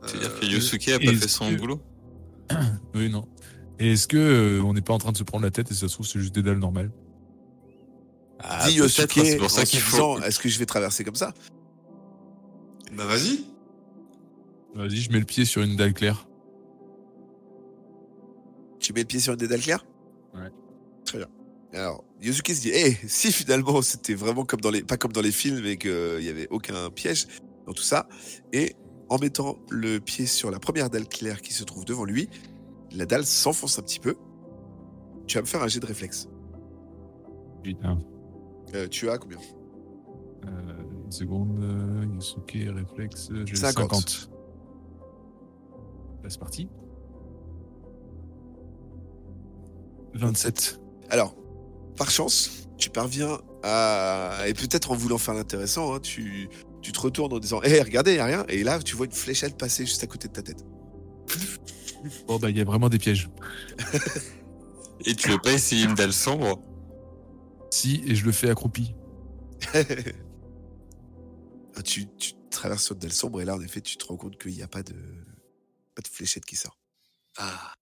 C'est-à-dire Euh, que Yosuke a pas est-ce fait son que- boulot? Oui, non. Et est-ce que euh, on n'est pas en train de se prendre la tête et ça se trouve c'est juste des dalles normales? Ah, Dis Yosuke, c'est pour en ça qu'il se faut. disant, est-ce que je vais traverser comme ça? Bah vas-y. Vas-y, je mets le pied sur une dalle claire. Tu mets le pied sur une des dalles claires? Ouais. Très bien. Alors, Yosuke se dit, eh, si finalement c'était vraiment comme dans les, pas comme dans les films et qu'il n'y avait aucun piège dans tout ça, et en mettant le pied sur la première dalle claire qui se trouve devant lui, la dalle s'enfonce un petit peu. Tu vas me faire un jet de réflexe. Putain. Euh, tu as combien? Euh, une seconde. euh, Yosuke, réflexe. euh, J'ai 50. 50. Là, c'est parti. 27. Alors, par chance, tu parviens à. Et peut-être en voulant faire l'intéressant, hein, tu... tu te retournes en disant Hé, regardez, il a rien. Et là, tu vois une fléchette passer juste à côté de ta tête. Bon, bah, il y a vraiment des pièges. Et tu veux pas essayer une dalle sombre? Si, et je le fais accroupi. Tu, tu traverses une dalle sombre et là, en effet, tu te rends compte qu'il n'y a pas de, pas de fléchette qui sort. Ah.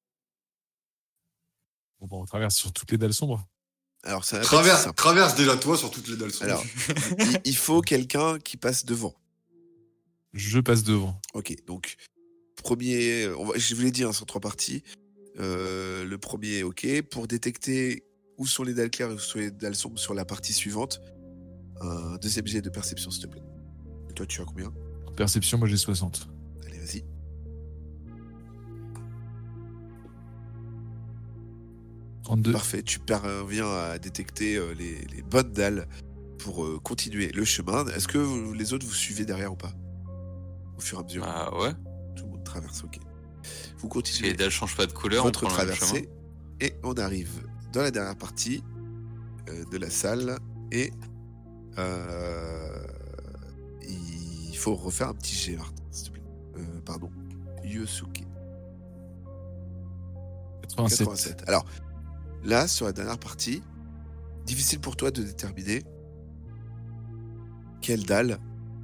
Bon, bah, on traverse sur toutes les dalles sombres. Alors, ça Traverse, traverse déjà toi sur toutes les dalles sombres. Alors, il, il faut quelqu'un qui passe devant. Je passe devant. Ok, donc, premier, on va- je vous l'ai dit, hein, sur trois parties. Euh, le premier, ok. Pour détecter où sont les dalles claires et où sont les dalles sombres sur la partie suivante, un deuxième jet de perception, s'il te plaît. Toi, tu as combien En perception, moi j'ai 60. Allez, vas-y. « 32. Parfait, tu parviens à détecter euh, les, les bonnes dalles pour euh, continuer le chemin. Est-ce que vous- les autres vous suivez derrière ou pas Au fur et à mesure, Ah ouais. tout le monde traverse, ok. Vous continuez les dalles changent pas de couleur, on le traversée et on arrive dans la dernière partie euh, de la salle et euh, il faut refaire un petit jet, Martin, s'il te plaît. Euh, pardon, Yosuke. 87. 87. Alors, là, sur la dernière partie, difficile pour toi de déterminer quelle dalle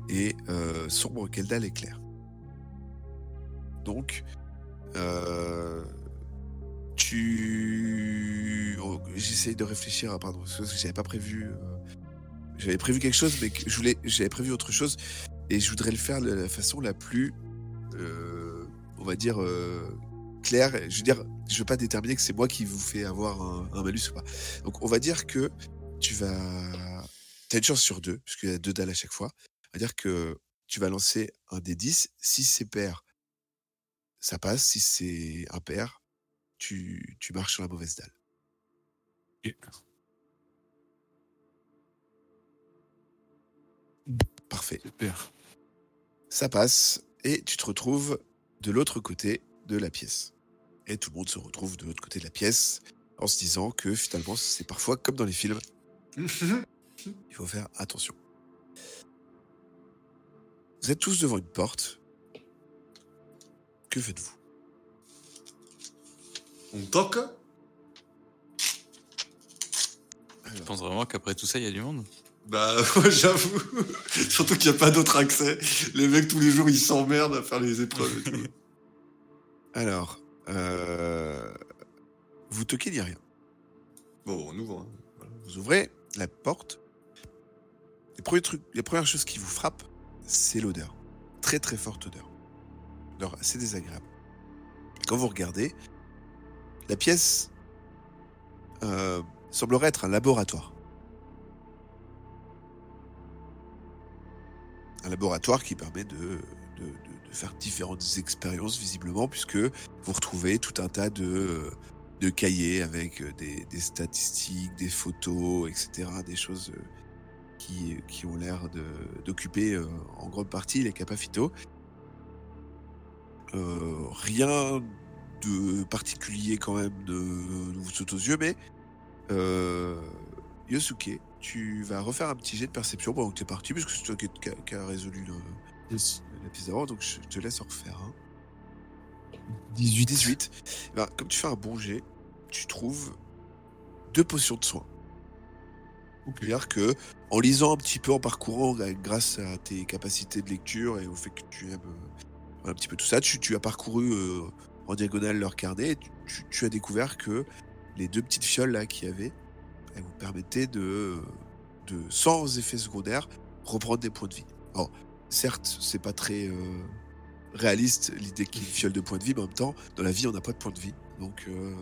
est euh, sombre, quelle dalle est claire. Donc, euh, tu... oh, J'essaye de réfléchir, à- pardon, parce que j'avais pas prévu... euh, J'avais prévu quelque chose, mais que je voulais, j'avais prévu autre chose, et je voudrais le faire de la façon la plus, euh, on va dire, euh, claire. Je veux dire, je veux pas déterminer que c'est moi qui vous fais avoir un, un malus ou pas. Donc, on va dire que tu vas. Tu as une chance sur deux, puisqu'il y a deux dalles à chaque fois. On va dire que tu vas lancer un des 10. Si c'est pair, ça passe. Si c'est impair, tu, tu marches sur la mauvaise dalle. Ok. Parfait. Super. Ça passe et tu te retrouves de l'autre côté de la pièce. Et tout le monde se retrouve de l'autre côté de la pièce en se disant que finalement c'est parfois comme dans les films, il faut faire attention. Vous êtes tous devant une porte. Que faites-vous? On toque? Je pense vraiment qu'après tout ça, il y a du monde? Bah, ouais, j'avoue. Surtout qu'il n'y a pas d'autre accès. Les mecs, tous les jours, ils s'emmerdent à faire les épreuves. et tout. Alors, euh, vous toquez, il n'y a rien. bon, on ouvre. hein. Vous ouvrez la porte. Les premiers trucs, les premières choses qui vous frappent, c'est l'odeur. Très très forte odeur. Odeur assez désagréable. Quand vous regardez, la pièce euh, semblerait être un laboratoire. Un laboratoire qui permet de, faire différentes expériences visiblement, puisque vous retrouvez tout un tas de, cahiers avec euh, des, statistiques, des photos, etc. Des choses euh, qui, ont l'air d'occuper euh, en grande partie les capaphytos. Euh, rien de particulier quand même de vous saute aux yeux, mais euh, Yosuke, tu vas refaire un petit jet de perception pendant que tu es parti, puisque c'est toi qui, qui a, qui a résolu le- Yes. la pièce d'avant, donc je te laisse en refaire un. 18. 18. Ben, comme tu fais un bon jet, tu trouves deux potions de soin. Ok. C'est-à-dire que, en lisant un petit peu, en parcourant, euh, grâce à tes capacités de lecture et au fait que tu aimes euh, un petit peu tout ça, tu, tu as parcouru euh, en diagonale leur carnet et tu, tu- tu as découvert que les deux petites fioles là qu'il y avait, elles vous permettaient de, de, sans effet secondaire, reprendre des points de vie. Alors, certes, c'est pas très euh, réaliste l'idée qu'il y ait une fiole de points de vie, mais en même temps, dans la vie, on n'a pas de points de vie. Donc, euh,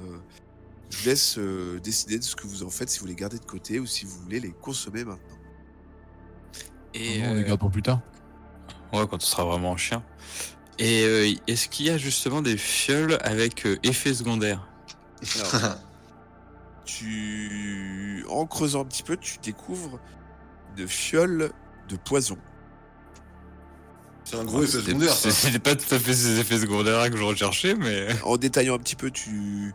je vous laisse euh, décider de ce que vous en faites, si vous les gardez de côté ou si vous voulez les consommer maintenant. Et Non, on les garde pour plus tard? ouais, quand on sera vraiment en chien. Et euh, est-ce qu'il y a justement des fioles avec euh, effet secondaire? Alors, tu, en creusant un petit peu, tu découvres de fioles de poison. C'est un gros effet C'était- secondaire. C'était pas tout à fait ces effets secondaires que je recherchais, mais. En détaillant un petit peu, tu,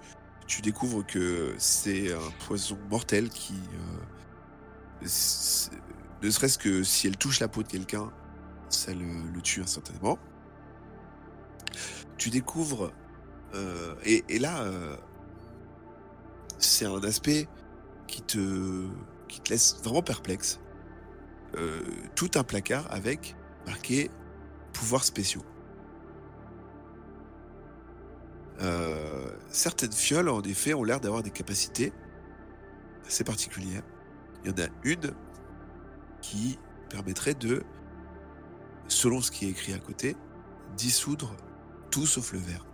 tu découvres que c'est un poison mortel qui, euh, ne serait-ce que si elle touche la peau de quelqu'un, ça le, le tue instantanément. Tu découvres, euh, et, et là, euh, c'est un aspect qui te, qui te laisse vraiment perplexe. Euh, tout un placard avec marqué pouvoirs spéciaux. Euh, certaines fioles, en effet, ont l'air d'avoir des capacités assez particulières. Il y en a une qui permettrait de, selon ce qui est écrit à côté, dissoudre tout sauf le verre.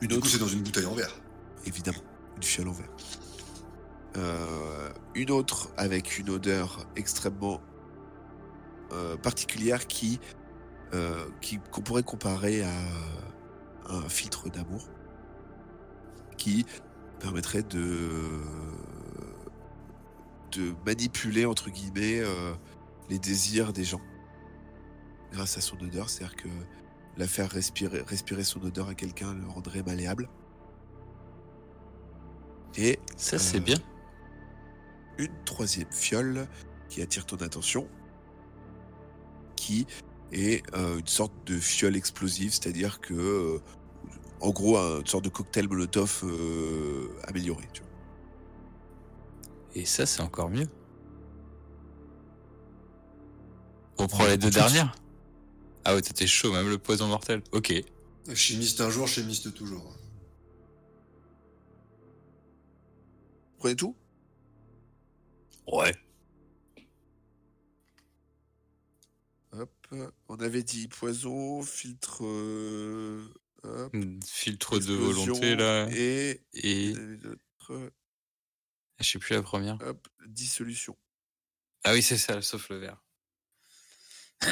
Une Du coup, autre, c'est dans une bouteille en verre. évidemment, une fiole en verre. Euh, une autre avec une odeur extrêmement euh, particulière qui euh, qu'on pourrait comparer à un filtre d'amour qui permettrait de de manipuler entre guillemets euh, les désirs des gens grâce à son odeur c'est-à-dire que la faire respirer respirer son odeur à quelqu'un le rendrait malléable et Ça, c'est Euh, bien. une troisième fiole qui attire ton attention, qui est euh, une sorte de fiole explosive, c'est-à-dire que, euh, en gros, un- une sorte de cocktail Molotov amélioré. Tu vois. Et ça, c'est encore mieux. On prend les deux dernières Ah ouais, t'étais chaud, même le poison mortel. Ok. Chimiste un jour, chimiste toujours. Prenez tout? Ouais. Hop, on avait dit poison, filtre, euh, hop, Filtre de volonté, là. et, Et. d'autres, Je sais plus la première. hop, dissolution. Ah oui, c'est ça, sauf le verre.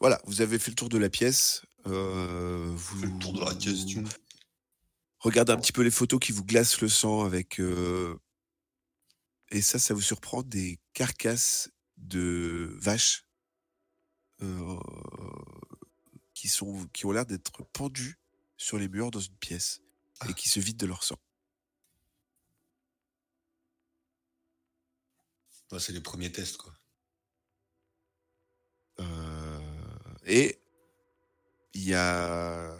Voilà, vous avez fait le tour de la pièce. euh, vous le tour de la question. Regardez un petit peu les photos qui vous glacent le sang avec euh, et ça, ça vous surprend, des carcasses de vaches euh, qui, sont, qui ont l'air d'être pendues sur les murs dans une pièce et qui se vident de leur sang. Ouais, c'est les premiers tests, quoi. Euh, et il y a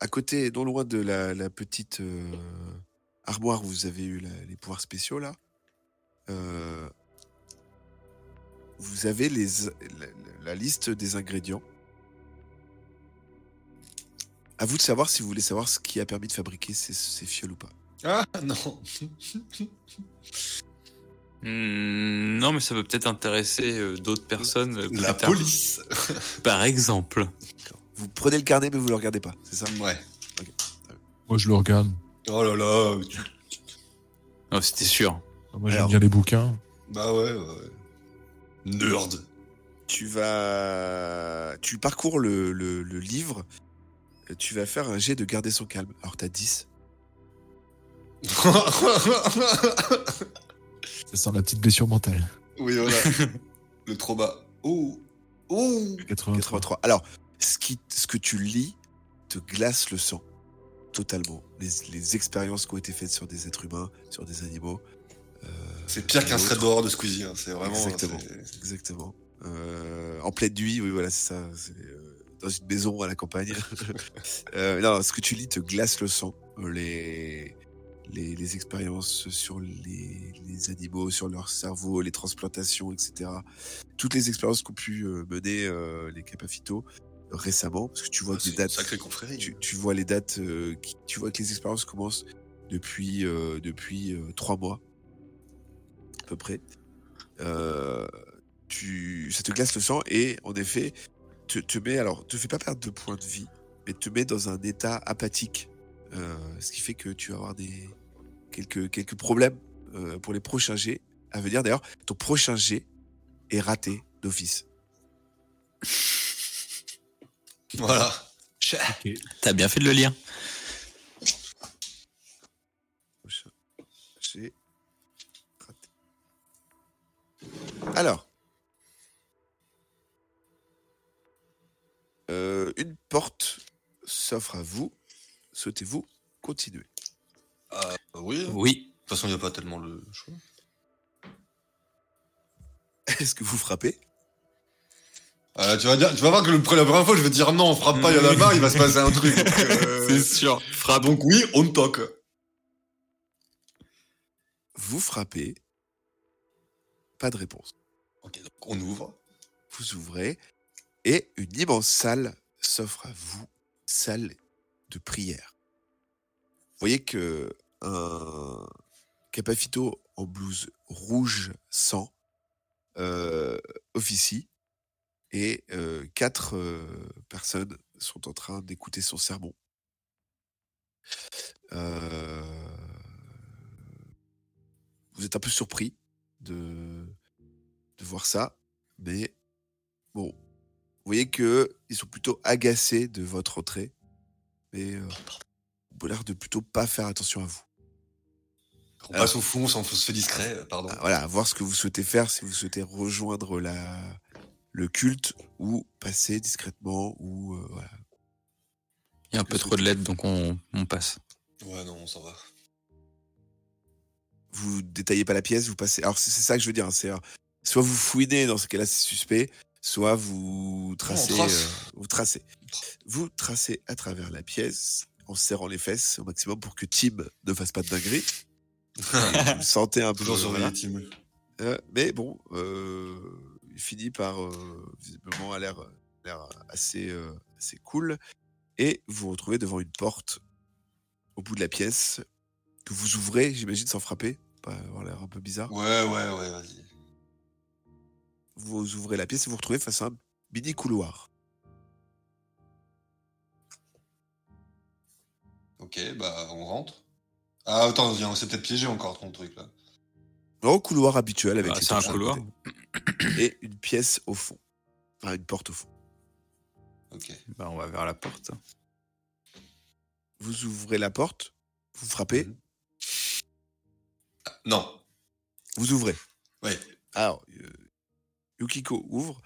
à côté, non loin de la, petite euh, armoire où vous avez eu les pouvoirs spéciaux là, euh, vous avez les, la, la liste des ingrédients. À vous de savoir si vous voulez savoir ce qui a permis de fabriquer ces, ces fioles ou pas. Ah, non. Hmm, non, mais ça peut peut-être intéresser euh, d'autres personnes. euh, plus La tard. police. Par exemple. Vous prenez le carnet mais vous le regardez pas, c'est ça? Ouais. Moi, je le regarde. Oh là là. tu- Oh, c'était sûr. Moi, j'aime bien les bouquins. Bah ouais, ouais. Nerd. tu vas. Tu parcours le, le- le livre. Tu vas faire un jet de garder son calme. Alors, t'as 10. Ça sent la petite blessure mentale. oui, voilà. Le trauma. Oh. Oh. 83. 83. Alors, ce, qui, ce que tu lis te glace le sang. Totalement. Les, les expériences qui ont été faites sur des êtres humains, sur des animaux. euh, C'est pire qu'un thread d'horreur de Squeezie. hein. C'est vraiment. Exactement. c'est- Exactement. Euh, en pleine nuit, oui, voilà, c'est ça. C'est euh, dans une maison à la campagne. Euh, non, ce que tu lis te glace le sang. Les, les, les expériences sur les, les animaux, sur leur cerveau, les transplantations, etc. Toutes les expériences qu'ont pu euh, mener euh, les Capafito récemment, parce que tu vois Ah, dates sacrée confrérie. tu, tu vois les dates, euh, qui- tu vois que les expériences commencent depuis depuis trois mois à peu près. Euh, tu, ça te glace le sang et en effet te, te met alors te fait pas perdre de points de vie, mais te met dans un état apathique, ce qui fait que tu vas avoir des quelques quelques problèmes euh, pour les prochains jets à venir. D'ailleurs, ton prochain jet est raté d'office. Voilà. T'as bien fait de le lire. Prochain jet raté. Alors. Euh, une porte s'offre à vous. Souhaitez-vous continuer? Ah, oui. De toute façon, il n'y a pas tellement le choix. Est-ce que vous frappez? Ah, tu, vas dire, tu vas voir que le, la première fois, je vais dire non, on frappe pas, il y en a marre, il va se passer un truc. Donc, euh, C'est sûr. Frappe. donc oui, on toque. Vous frappez. Pas de réponse. Ok, donc on ouvre. Vous ouvrez et une immense salle s'offre à vous, salle prière. Vous voyez que un capafito en blouse rouge sang euh, officie et euh, quatre euh, personnes sont en train d'écouter son sermon. Vous êtes un peu surpris de, de voir ça, mais bon, vous voyez que ils sont plutôt agacés de votre entrée, mais euh, vous avez l'air de plutôt pas faire attention à vous. On Alors- passe au fond, on se fait discret, euh, pardon. Ah, Voilà, voir ce que vous souhaitez faire, si vous souhaitez rejoindre la, le culte ou passer discrètement ou euh, voilà. Il y a un peu trop de lettres, donc on, on passe. Ouais, non, on s'en va. Vous détaillez pas la pièce, vous passez. Alors c'est c'est ça que je veux dire, hein, c'est euh, soit vous fouinez dans ce cas-là c'est suspect, soit vous tracez, trace. euh, vous tracez. Vous tracez à travers la pièce en serrant les fesses au maximum pour que Tim ne fasse pas de dinguerie. vous sentez un peu. Toujours voilà. Tim. Euh, mais bon, euh, il finit par euh, visiblement a l'air l'air assez euh, assez cool et vous vous retrouvez devant une porte au bout de la pièce que vous ouvrez, j'imagine sans frapper, pas avoir l'air un peu bizarre. Ouais, ouais, ouais, vas-y. Vous ouvrez la pièce et vous vous retrouvez face à un mini couloir. Ok, bah on rentre. Ah, attends, s'est peut-être piégé encore ton truc là. Un couloir habituel avec Ah, les c'est un couloir. et une pièce au fond, enfin une porte au fond. Ok. Bah, on va vers la porte. Vous ouvrez la porte, vous frappez. Mhm. Ah, Non. Vous ouvrez. Ouais. Alors, euh, Yukiko ouvre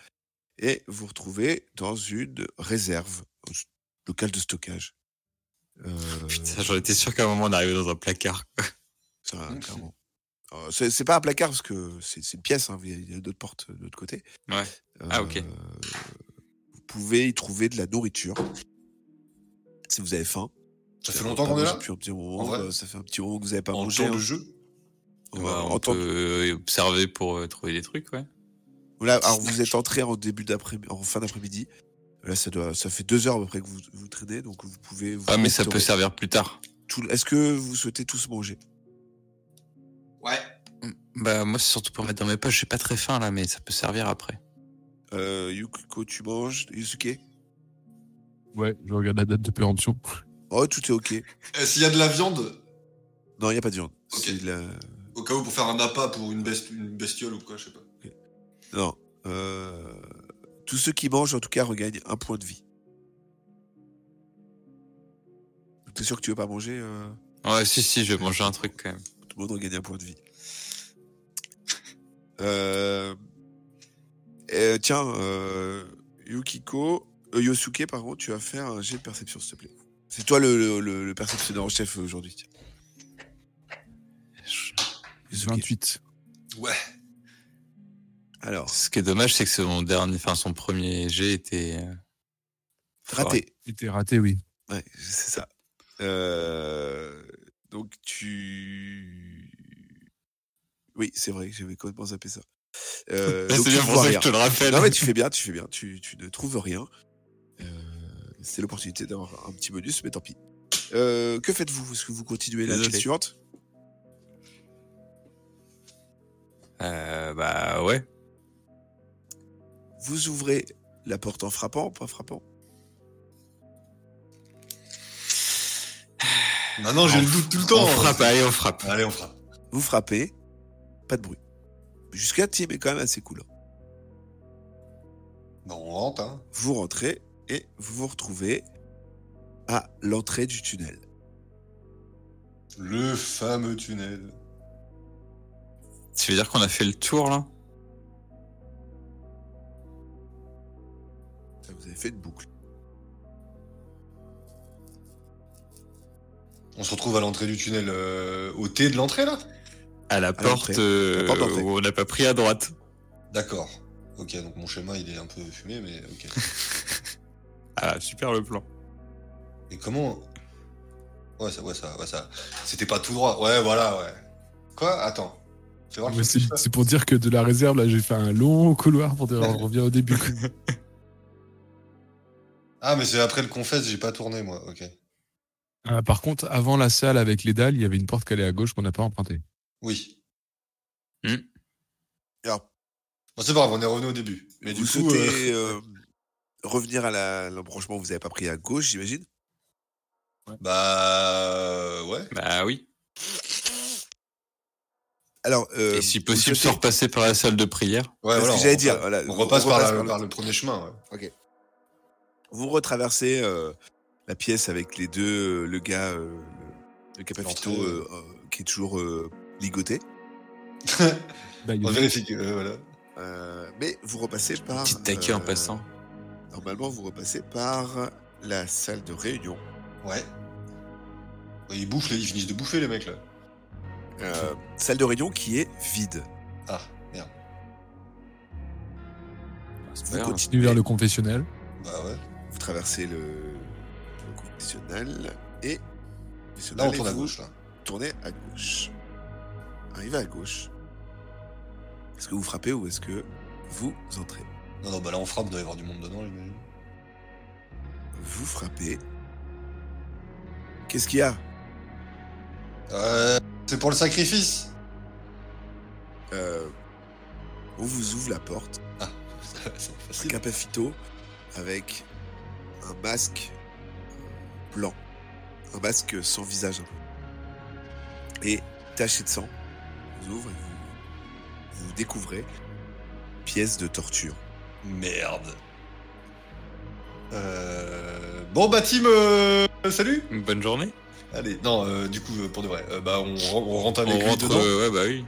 et vous retrouvez dans une réserve, un s- local de stockage. Euh, Putain, j'en étais sûr qu'à un moment on arrivait dans un placard. ça, clairement. Euh, c'est pas un placard parce que c'est une pièce, hein, il y a d'autres portes de l'autre côté. Ouais. Ah, ok. Euh, Vous pouvez y trouver de la nourriture si vous avez faim. Ça fait longtemps qu'on est là Depuis un petit moment. En vrai euh, ça fait un petit moment que vous n'avez pas En mangé. temps de hein. jeu Euh, Ouais, en on temps- peut euh, observer pour euh, trouver des trucs, ouais. Là, alors vous êtes entré en début d'après, en fin d'après-midi. Là, ça doit, ça fait deux heures à peu près que vous, vous traînez, donc vous pouvez. Vous Ah, mais ça peut servir plus tard. Est-ce que vous souhaitez tous manger? Ouais. Bah, moi, c'est surtout pour mettre dans mes poches. J'ai pas très faim là, mais ça peut servir après. euh, Yukiko, tu manges? Yusuke? Ouais, je regarde la date de péremption. Oh, tout est ok. Eh, S'il y a de la viande, Non, il n'y a pas de viande. Ok. C'est de la- au cas où pour faire un appât pour une, best- une bestiole ou quoi, je sais pas. Non. Euh, Tous ceux qui mangent, en tout cas, regagnent un point de vie. T'es sûr que tu veux pas manger euh, Ouais, si, si, je vais manger un truc quand même. Tout le monde regagne un point de vie. Euh... euh, tiens, euh, Yukiko, euh, Yosuke, pardon, tu vas faire un jet de perception, s'il te plaît. C'est toi le, le, le- le perceptionneur en chef aujourd'hui. tiens. Yosuke. 28. Ouais. Alors, Ce qui est dommage, c'est que son dernier, enfin, son premier jet était. euh, raté. Il était raté, oui. Ouais, c'est ça. Euh, donc tu. Oui, c'est vrai, j'avais complètement zappé ça. Euh, c'est bien pour ça que je te le rappelle. Non mais tu fais bien, tu fais bien, tu, tu ne trouves rien. Euh, c'est l'opportunité d'avoir un petit bonus, mais tant pis. Euh, que faites-vous? Est-ce que vous continuez la nuit suivante? Euh, bah, ouais. Vous ouvrez la porte en frappant ou pas frappant? Maintenant, j'ai le doute tout le temps. On frappe, allez, on frappe. Allez, on frappe. Vous frappez, pas de bruit. Jusqu'à Tim est quand même assez cool. hein. Bon, on rentre, hein. Vous rentrez et vous vous retrouvez à l'entrée du tunnel. Le fameux tunnel. Tu veux dire qu'on a fait le tour là? Une boucle. On se retrouve à l'entrée du tunnel euh, au T de l'entrée, là? À la porte euh, La porte d'entrée. où on n'a pas pris à droite. D'accord. Ok, donc mon schéma, il est un peu fumé, mais ok. Ah, super le plan. Et comment... Ouais, ça, ouais, ça, ouais, ça... C'était pas tout droit. Ouais, voilà, ouais. Quoi? Attends. C'est c'est pour dire que de la réserve, là, j'ai fait un long couloir pour dire on revient au début. Ah, mais c'est après le confesse, j'ai pas tourné, moi. Ok. Ah, par contre, avant la salle avec les dalles, il y avait une porte qui allait à gauche qu'on n'a pas empruntée. Oui. Alors, Bon, c'est pas grave, on est revenu au début. Mais vous du coup... souhaitez euh, euh, revenir à la- l'embranchement, vous n'avez pas pris à gauche, j'imagine? Bah... Ouais. Bah oui. Alors, euh, Et si vous possible, se souhaitez- repasser par la salle de prière. Ouais, C'est ce voilà, que j'allais on dire, repasse- voilà, On on repasse, par, repasse la- par le- par le premier chemin, ouais. Vous retraversez euh, la pièce avec les deux, euh, le gars, euh, le, le Capafito, euh, euh, qui est toujours euh, ligoté. Bah, on vérifie que... euh, voilà. Euh, mais vous repassez par. Petite taquet en passant. Normalement, vous repassez par la salle de réunion. Ouais. Ouais, Ils bouffent, là, ils finissent de bouffer, les mecs, là. Euh, salle de réunion qui est vide. Ah, merde. C'est Vous continuez, vers le confessionnel. Bah ouais. Vous traversez le, le et Là, on tourne à gauche, là. tournez à gauche. Arrivez à gauche. Est-ce que vous frappez ou est-ce que vous entrez? Non, non, bah là, on frappe, il doit y avoir du monde dedans, j'imagine. Vous frappez. Qu'est-ce qu'il y a? Euh, c'est pour le sacrifice Euh, On vous ouvre la porte. C'est Un capafito avec un masque blanc. Un masque sans visage. un peu. Et taché de sang. Vous ouvre et vous, vous découvrez pièce de torture. Merde. Euh... Bon, bah, team, euh, salut bonne journée. Allez, non, euh, du coup, euh, pour de vrai, euh, bah, on, on rentre avec On lui rentre. dedans. euh, ouais, bah oui.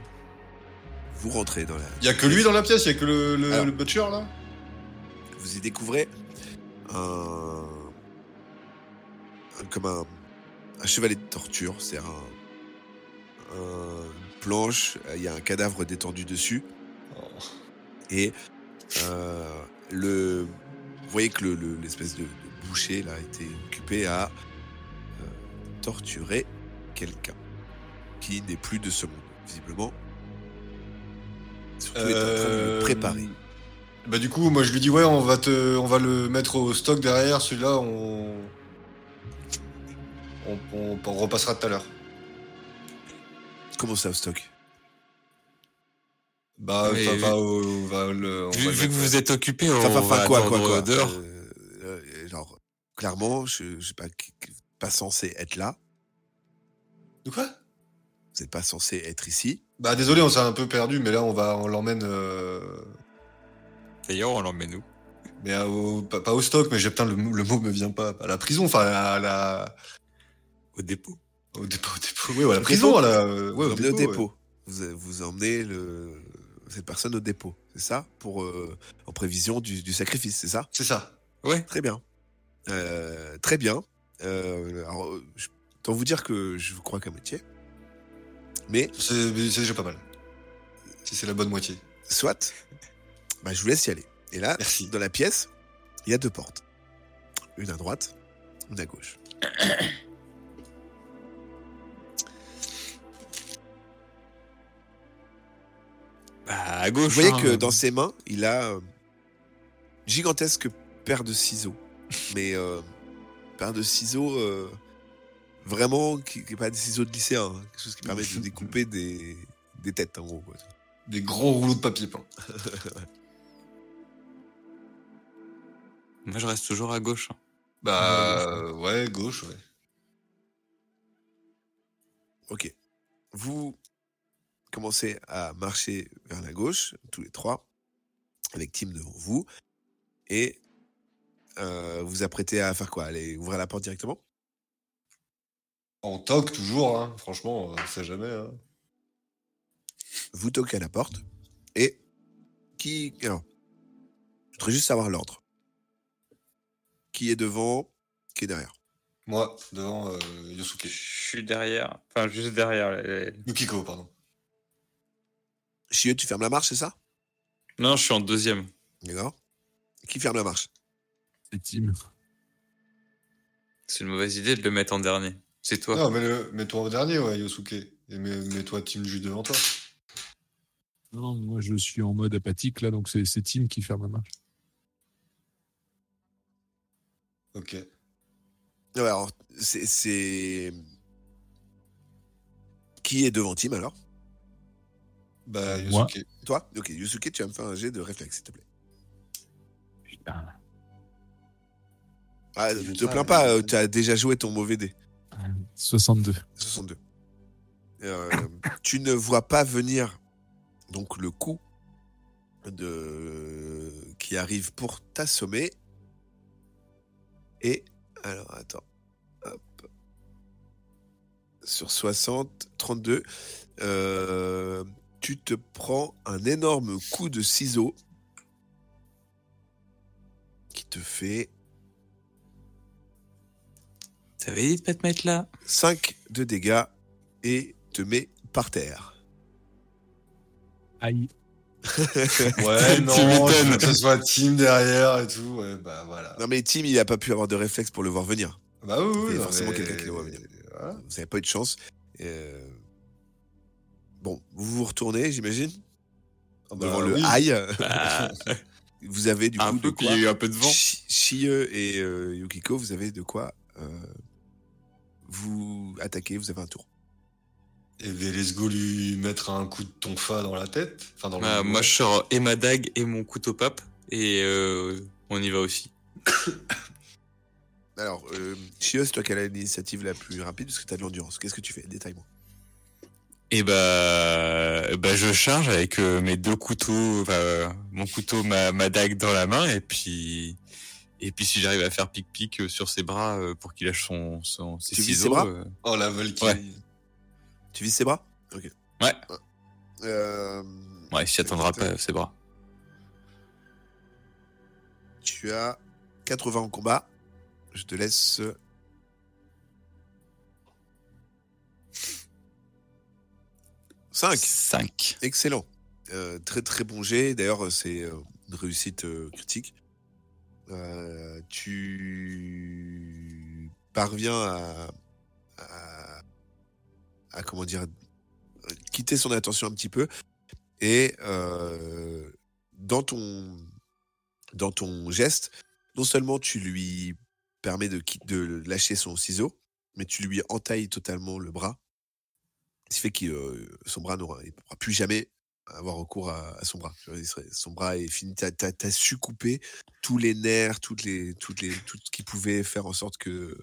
vous rentrez dans la. Il y a que lui dans la pièce, il y a que le, le, Alors. le butcher là? Vous y découvrez un. un- comme un, un chevalet de torture. C'est un, une planche, il y a un cadavre détendu dessus. Et euh, le, vous voyez que le- le- l'espèce de, de boucher là, a été occupé à euh, torturer quelqu'un qui n'est plus de ce monde, visiblement. Surtout est en train de Euh, le préparer. Bah du coup, moi je lui dis ouais, on va te, on va le mettre au stock derrière. Celui-là, on, on, on- on repassera tout à l'heure. Comment ça au stock? Bah, Mais va, vu- va au- va le- on Vu, va le vu que vous êtes occupé, on Enfin, enfin, va enfin, quoi, quoi, quoi dehors. Euh, euh, Genre, clairement, je, je sais pas, pas censé être là. De quoi? Vous n'êtes pas censé être ici. Bah désolé, on s'est un peu perdu, mais là on va, on l'emmène, euh, D'ailleurs, on l'emmène où mais à- au, pas, pas au stock, mais j'ai putain le, mot- le mot me vient pas. À la prison, enfin à la, Au dépôt. au dépôt, au dépôt, oui, à la prison, dépôt à la, euh, ouais, vous au dépôt. ouais. Vous, vous emmenez le, cette personne au dépôt. C'est ça? Pour, euh, En prévision du, du sacrifice, c'est ça? C'est ça. Ouais. Très bien. Euh, très bien. Euh, alors, euh, je peux vous dire que je vous crois qu'à moitié. Mais, c'est déjà pas mal. Si c'est la bonne moitié. soit, bah, je vous laisse y aller. Et là, Merci. dans la pièce, il y a deux portes. Une à droite, une à gauche. Bah, à gauche. Vous voyez hein. que dans ses mains, il a euh, gigantesque paire de ciseaux. Mais euh, paire de ciseaux euh, vraiment qui n'est pas des ciseaux de lycéen, hein, quelque chose qui permet de découper des, des têtes en gros. quoi. Des grands rouleaux de papier peint. Moi, je reste toujours à gauche. hein. Bah ouais, gauche, ouais. Ok. Vous commencez à marcher vers la gauche, tous les trois, avec Tim devant vous, et euh, vous apprêtez à faire quoi? Aller ouvrir la porte directement? En toc toujours, hein. franchement, on sait jamais. Hein. Vous toquez à la porte, et qui... Alors, je voudrais juste savoir l'ordre. Qui est devant Qui est derrière Moi, devant euh, Yosuke. Je suis derrière. Enfin, juste derrière. les- Yukiko, pardon. Chieux, tu fermes la marche, c'est ça? Non, je suis en deuxième. D'accord Qui ferme la marche? C'est Tim. C'est une mauvaise idée de le mettre en dernier. C'est toi. Non, mais le- mets-toi en dernier, ouais, Yosuke. Et mets- mets-toi Team juste devant toi. Non, moi je suis en mode apathique là, donc c'est c'est Tim qui ferme la marche. Ok. Ouais, alors, c'est-. Qui est devant Tim alors? Bah, Moi? Yosuke. Toi? Ok, Yusuke, tu vas me faire un jet de réflexe, s'il te plaît. Putain. Ah, Je te plains pas, euh, tu as déjà joué ton mauvais dé. 62. 62. Euh, tu ne vois pas venir donc le coup de qui arrive pour t'assommer. Et alors attends. Hop. Sur 60, 32, euh, tu te prends un énorme coup de ciseau qui te fait T'avais dit de pas te mettre là 5 de dégâts et te met par terre. Aïe. Ouais, non, que ce soit Team derrière et tout. Ouais, bah voilà. Non mais Tim, il a pas pu avoir de réflexe pour le voir venir. Bah oui, oui. Il y a forcément mais- quelqu'un qui le voit venir. Voilà. Vous n'avez pas eu de chance. Euh, Bon, vous vous retournez, j'imagine, Ah bah devant le oui. aïe. Ah, Vous avez du Un coup de peu, il quoi y a eu un peu de vent. Chie et euh, Yukiko, vous avez de quoi euh, vous attaquer. Vous avez un tour. Et ben, let's go lui mettre un coup de tonfa dans la tête. Enfin, dans le. Ah, moi, je sors et ma dague et mon couteau pape. Et euh, on y va aussi. Alors, euh, Chie, c'est toi qui as l'initiative la plus rapide parce que tu as de l'endurance? Qu'est-ce que tu fais? Détaille-moi. Et bah, bah je charge avec euh, mes deux couteaux, enfin, euh, mon couteau, ma, ma dague dans la main, et puis, et puis si j'arrive à faire pic-pic sur ses bras euh, pour qu'il lâche son, son ses Tu ciseaux. ses bras? euh, Oh la Valkyrie. Ouais. Tu vises ses bras? Ok. Ouais. Euh, Ouais, il s'y attendra pas, ses bras. Tu as 80 en combat. Je te laisse. 5. 5. Excellent. Euh, très très bon jet. D'ailleurs, c'est euh, une réussite euh, critique. Euh, tu parviens à, à, à, comment dire quitter son attention un petit peu et euh, dans ton dans ton geste, non seulement tu lui permets de, de lâcher son ciseau, mais tu lui entailles totalement le bras. Ce qui fait que euh, son bras n'aura plus jamais avoir recours à, son bras. Son bras est fini. Tu as, su couper tous les nerfs, toutes les, toutes les, tout ce qui pouvait faire en sorte que,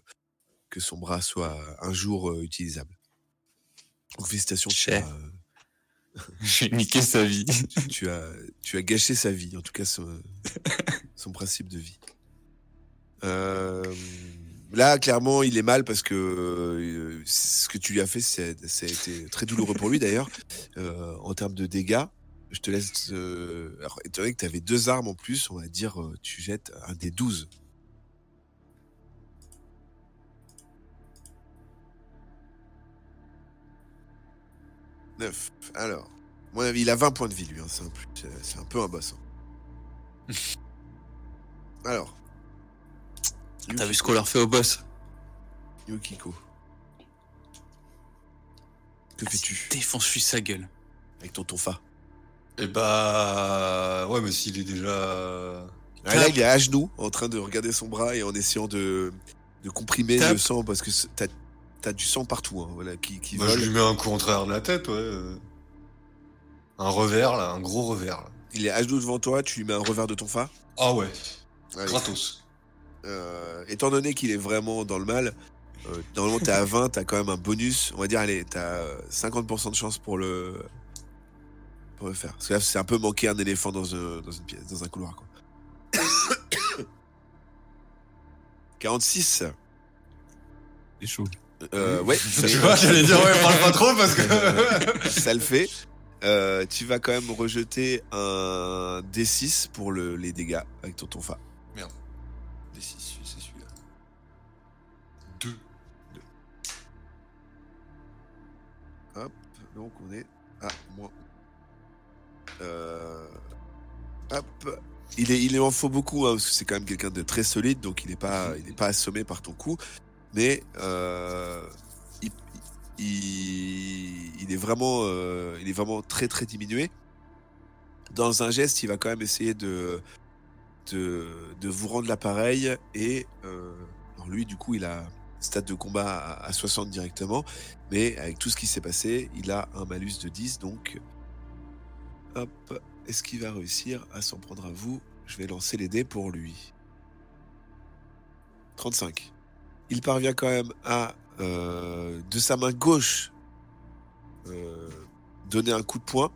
que son bras soit un jour euh, utilisable. Félicitations, Cher. tu as. Euh, J'ai niqué sa vie. Tu, as, tu as gâché sa vie, en tout cas son, son principe de vie. Euh, là, clairement, il est mal parce que euh, ce que tu lui as fait, ça a été très douloureux pour lui d'ailleurs, en termes de dégâts. Je te laisse. alors, étant donné que tu avais deux armes en plus, on va dire, tu jettes un des douze. 9. Alors, à mon avis, il a 20 points de vie, lui. Hein. Euh, c'est, un peu, un, boss. Hein. Alors. Ah, t'as vu ce qu'on leur fait au boss? Yukiko. Que ah, fais-tu? Défonce-lui sa gueule. Avec ton tonfa. Eh bah. Ouais, mais s'il est déjà. Euh, ah, là, il est à genoux, en train de regarder son bras et en essayant de, de comprimer le sang parce que t'as t'as as du sang partout, hein, voilà, qui, qui Bah, vole. je lui mets un coup en travers de la tête, ouais. euh. Un revers, là, un gros revers. Là. Il est à genoux devant toi, tu lui mets un revers de tonfa. Ah ouais, Allez. gratos. Euh, étant donné qu'il est vraiment dans le mal, euh, normalement t'es à 20, t'as quand même un bonus. On va dire, allez, t'as euh, 50% de chance pour le, pour le faire. Parce que là, c'est un peu manquer un éléphant dans, un- dans une pièce, dans un couloir, quoi. 46. C'est chaud. Euh, ouais, Tu vois, j'allais dire, ouais, parle pas trop parce que. ça le fait. Euh, tu vas quand même rejeter un D6 pour le, les dégâts avec ton tonfa. Merde. Des 6, c'est celui-là. 2. Hop, donc on est à moins. Euh, hop. Il, est, il en faut beaucoup, hein, parce que c'est quand même quelqu'un de très solide, donc il n'est pas, il est pas assommé par ton coup. Mais euh, il, est vraiment, euh, il est vraiment très très diminué. Dans un geste, il va quand même essayer de, de, vous rendre l'appareil. Et euh, lui, du coup, il a stade de combat à, à 60 directement. Mais avec tout ce qui s'est passé, il a un malus de 10. Donc, hop, est-ce qu'il va réussir à s'en prendre à vous? Je vais lancer les dés pour lui. 35. Il parvient quand même à, euh, de sa main gauche, euh, donner un coup de poing.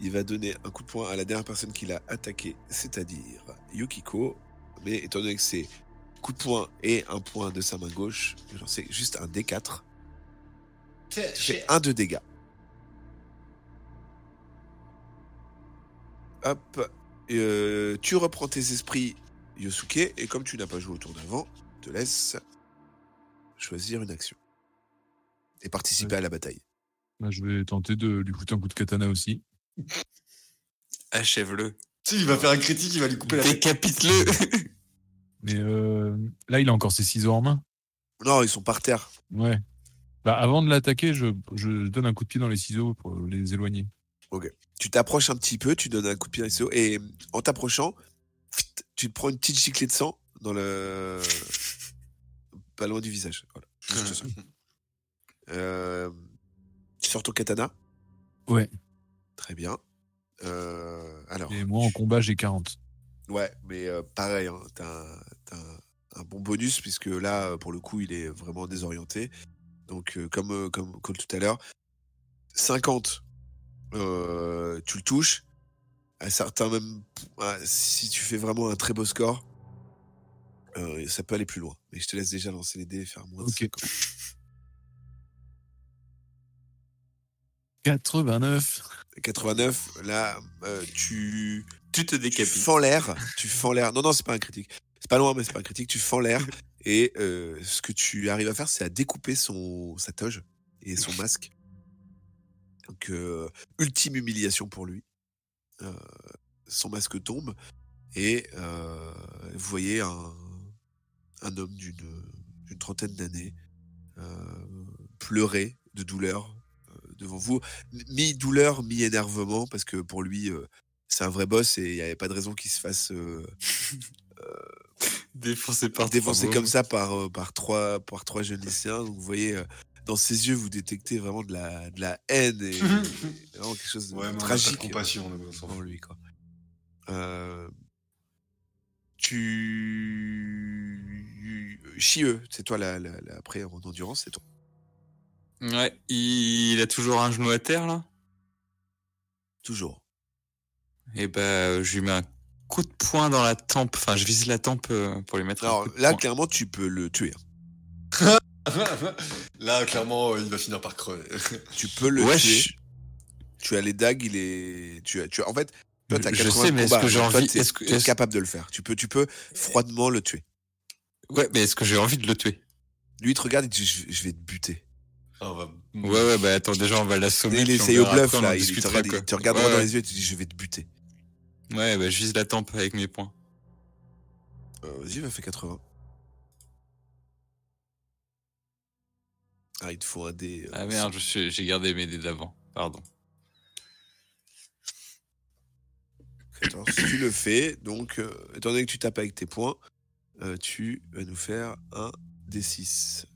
Il va donner un coup de poing à la dernière personne qu'il a attaqué, c'est-à-dire Yukiko. Mais étant donné que c'est coup de poing et un point de sa main gauche, sais juste un D4. Tu fais un de dégâts. Hop. Euh, tu reprends tes esprits, Yosuke, et comme tu n'as pas joué au tour d'avant, je te laisse choisir une action. Et participer à la bataille. Bah, je vais tenter de lui foutre un coup de katana aussi. Achève-le. Si, il va faire un critique, il va lui couper la tête. Décapite-le. Mais euh, là, il a encore ses ciseaux en main. Non, ils sont par terre. Ouais. Bah, avant de l'attaquer, je, je donne un coup de pied dans les ciseaux pour les éloigner. Tu t'approches un petit peu, tu donnes un coup de pied dans les ciseaux, et en t'approchant, tu te prends une petite giclée de sang dans le. Pas loin du visage. Voilà. Juste ça. Euh, Tu sors ton katana Ouais. Très bien. Euh, alors. Et moi, en combat, j'ai 40. Ouais, mais euh, pareil, hein, t'as un, un- un bon bonus puisque là, pour le coup, il est vraiment désorienté. Donc, euh, comme, comme, comme tout à l'heure, 50, euh, tu le touches. À certains même, si tu fais vraiment un très beau score, euh, ça peut aller plus loin. Mais je te laisse déjà lancer les dés et faire moins de Ok. 50. 89. 89, là, euh, tu, Tu te tu décapites. fends l'air. Tu fends l'air. Non, non, c'est pas un critique. C'est pas loin, mais c'est pas un critique. Tu fends l'air. Et euh, ce que tu arrives à faire, c'est à découper son, sa toge et son masque. Donc, euh, ultime humiliation pour lui. Son masque tombe. Et euh, vous voyez un, un homme d'une trentaine d'années euh, pleurer de douleur euh, devant vous. Mi-douleur, mi-énervement, parce que pour lui, c'est un vrai boss et il n'y avait pas de raison qu'il se fasse euh, par défoncer comme ça par, par, trois, par trois jeunes lycéens. Donc vous voyez, dans ses yeux, vous détectez vraiment de la, de la haine et, et vraiment quelque chose de Ouais, pas de tragique compassion, pour fout. lui. Quoi. Euh, tu... Chieux, c'est toi la, la, la- après en endurance, c'est toi. Ouais, il a toujours un genou à terre là? Toujours. Et ben, je lui mets un coup de poing dans la tempe. Enfin, je vise la tempe euh, pour lui mettre. un Alors coup de là, poing. clairement, tu peux le tuer. Là, clairement, euh, il va finir par crever. Tu peux le Ouais, tuer. je- Tu as les dagues, il est. Tu as, tu as... En fait, toi, t'as Je 80 sais, mais est-ce que j'ai toi, envie- t'es- est-ce que- capable de le faire. Tu peux, tu peux froidement le tuer. Ouais, mais est-ce que j'ai envie de le tuer? Lui, il te regarde et dit je, je vais te buter. Ah. Ouais, ouais, bah attends, déjà on va l'assommer. il essaye au bluff après, là. Il te regarde, il te regarde Ouais, dans ouais. les yeux et te dit je vais te buter. Ouais, bah je vise la tempe avec mes poings. Euh, Vas-y, va faire 80. Ah, il te faut un dé. euh, Ah merde, j'ai gardé mes dés d'avant. Pardon. 14. tu le fais, donc, euh, étant donné que tu tapes avec tes points, euh, tu vas nous faire un D6.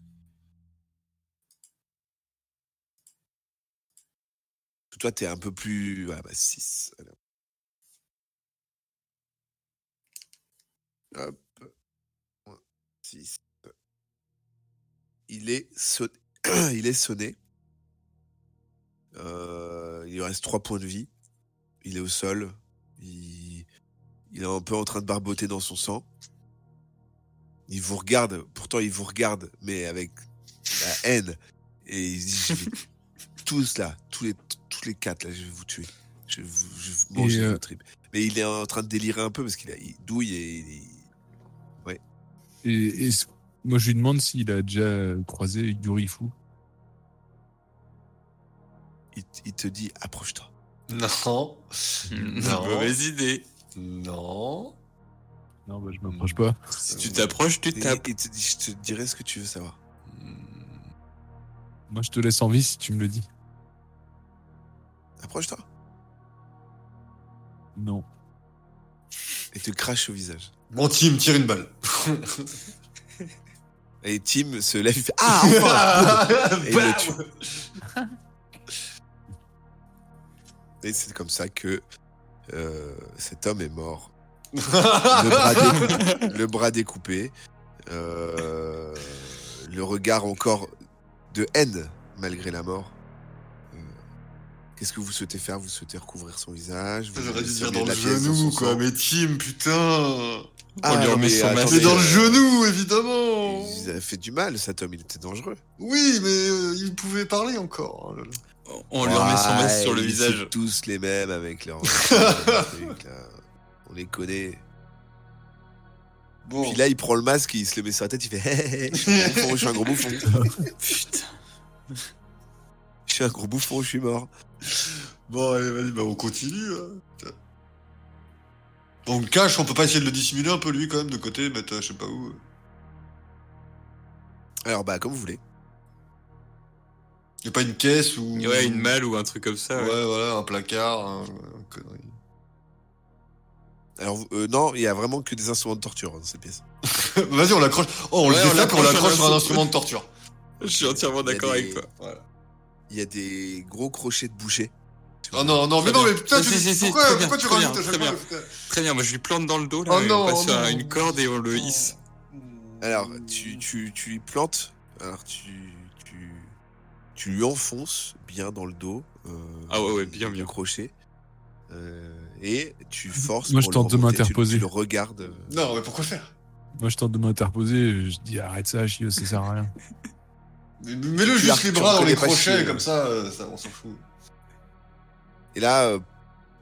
Toi, t'es un peu plus. Ah, bah, 6. Hop. 6. Il est sonné. il est sonné. Euh, il lui reste 3 points de vie. Il est au sol. Il, il est un peu en train de barboter dans son sang. Il vous regarde, pourtant il vous regarde, mais avec la haine. Et il dit, je vais tous là, tous les, tous les quatre là, je vais vous tuer. Je vais vous, je vais vous manger Et, euh, tripes. Mais il est en train de délirer un peu parce qu'il a- il douille et il- Et, et c- moi, je lui demande s'il a déjà croisé Yurifu. il, il te dit approche-toi. Non. Non. Mauvaise idée. Non. Non, bah, je m'approche pas. Si tu t'approches, tu Et tapes. il te dit, je te dirai ce que tu veux savoir. Moi, je te laisse en vie si tu me le dis. Approche-toi. Non. Et te crache au visage. Bon, Tim, tire une balle. Et Tim se lève, il fait Ah enfin Et il le tue. Et c'est comme ça que euh, cet homme est mort. Le bras découpé. le bras découpé, euh, le regard encore de haine malgré la mort. Qu'est-ce que vous souhaitez faire? Vous souhaitez recouvrir son visage? J'aurais dû dire dans le genou, quoi. sang Mais Tim, putain. On lui remet mais son masque. attendez, Mais dans le euh, genou, évidemment. Il a fait du mal, cet homme, il était dangereux. Oui, mais euh, il pouvait parler encore. hein, On lui remet son masque sur le ils visage. sont tous les mêmes avec là. On les connaît. Bon. Puis là, il prend le masque, il se le met sur la tête, il fait Hé, hé, hé, je suis un gros bouffon, je suis un gros bouffon. Putain. Je suis un gros bouffon, je suis mort. Bon, allez, vas-y, bah on continue. hein. On le cache, on peut pas essayer de le dissimuler un peu lui quand même de côté, mettre euh, je sais pas où. Alors, bah, comme vous voulez. Y a pas une caisse ou. Ouais, une malle ou un truc comme ça. Ouais, ouais. voilà, un placard, un, un connerie. Alors, euh, non, il y a vraiment que des instruments de torture hein, dans cette pièce. Vas-y, on l'accroche. Oh, on Ouais, le déflaque, on l'accroche sur un instrument de torture. Je suis entièrement d'accord des- avec toi. Voilà. Il y a des gros crochets de boucher. Oh non, non, mais non, mais putain, Si, tu... si, si, pourquoi, très bien, pourquoi tu très rajoutes à très bien. Très bien, moi je lui plante dans le dos là, Oh on passe non. une corde et on le hisse. Alors, tu, tu, tu lui plantes, alors tu, tu, tu lui enfonces bien dans le dos. euh, Ah ouais, ouais, bien, le bien. crochet. Euh, et tu forces. Moi, je le tente de m'interposer. Tu le regardes. euh, Non, mais pourquoi faire? Moi, je tente de m'interposer. Je dis arrête ça, Chio, ça sert à rien. Mets-le juste les bras dans les crochets, chier. comme ça, euh, ça on s'en fout. Et là,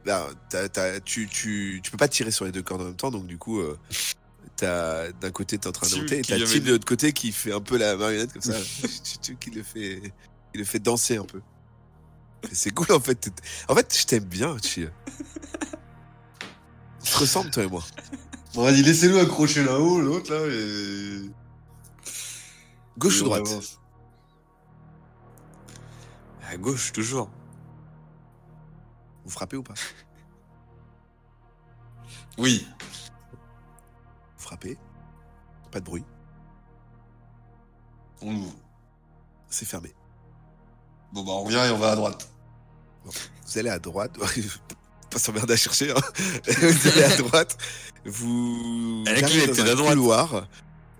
euh, tu, tu, tu peux pas tirer sur les deux cordes en même temps, donc du coup, euh, t'as d'un côté t'es en train de monter et t'as vient Tim de l'autre côté qui fait un peu la marionnette comme ça, tu- tu- qui le fait, qui le fait danser un peu. C'est cool en fait. En fait, je t'aime bien, Chi. On se ressemble toi et moi. Bon, vas-y, laissez-le accrocher là-haut, l'autre, là, et... Gauche ou droite. À gauche, toujours. Vous frappez ou pas? Oui. Vous frappez. Pas de bruit. On ouvre. C'est fermé. Bon, bah, on revient et on va à droite. Vous allez à droite. pas s'emmerder à chercher. Hein. vous allez à droite. Vous dans un droite. couloir.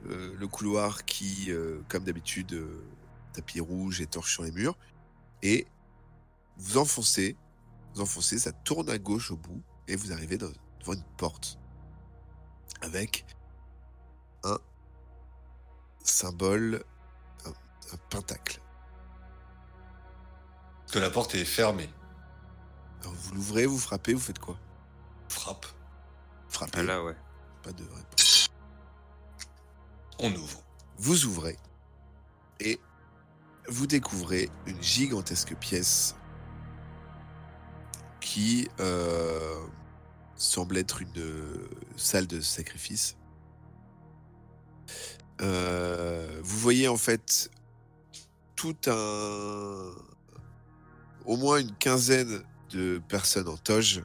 Euh, le couloir qui, euh, comme d'habitude, euh, tapis rouge et torche sur les murs. Et vous enfoncez. Vous enfoncez, ça tourne à gauche au bout. Et vous arrivez dans- devant une porte. Avec un symbole, un, un pentacle. Que la porte est fermée. Alors vous l'ouvrez, vous frappez, vous faites quoi? Frappe. Frappez. Ah là, ouais. Pas de réponse. On ouvre. Vous ouvrez et vous découvrez une gigantesque pièce qui euh, semble être une euh, salle de sacrifice. Euh, vous voyez en fait tout un... au moins une quinzaine de personnes en toge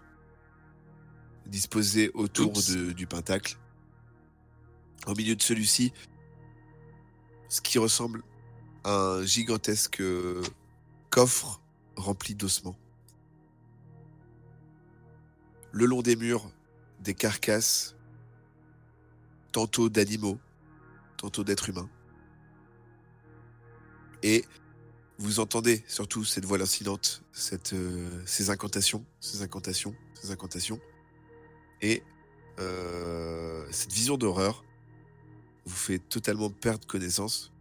disposées autour de- du pentacle. Au milieu de celui-ci, ce qui ressemble un gigantesque euh, coffre rempli d'ossements. Le long des murs, des carcasses, tantôt d'animaux, tantôt d'êtres humains. Et vous entendez surtout cette voix lancinante, euh, ces incantations, ces incantations, ces incantations. Et euh, cette vision d'horreur vous fait totalement perdre connaissance.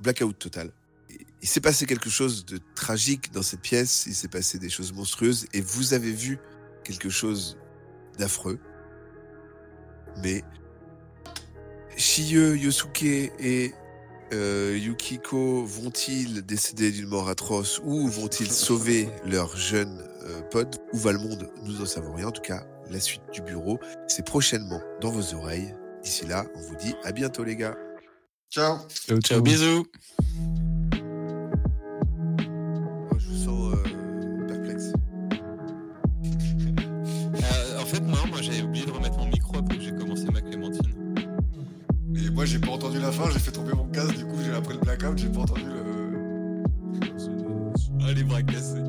Blackout total. Il s'est passé quelque chose de tragique dans cette pièce, il s'est passé des choses monstrueuses et vous avez vu quelque chose d'affreux. Mais Shiye, Yosuke et euh, Yukiko vont-ils décéder d'une mort atroce ou vont-ils sauver leur jeune euh, pod? Où va le monde? Nous n'en savons rien. En tout cas, la suite du bureau, c'est prochainement dans vos oreilles. D'ici là, on vous dit à bientôt les gars. Ciao. Ciao, bisous. Oh, je vous sens euh, perplexe. Euh, en fait, non, moi, j'avais oublié de remettre mon micro après que j'ai commencé ma clémentine. Et moi, j'ai pas entendu la fin, j'ai fait tomber mon casque, du coup, j'ai après le blackout, j'ai pas entendu le. Ah, les bras cassés.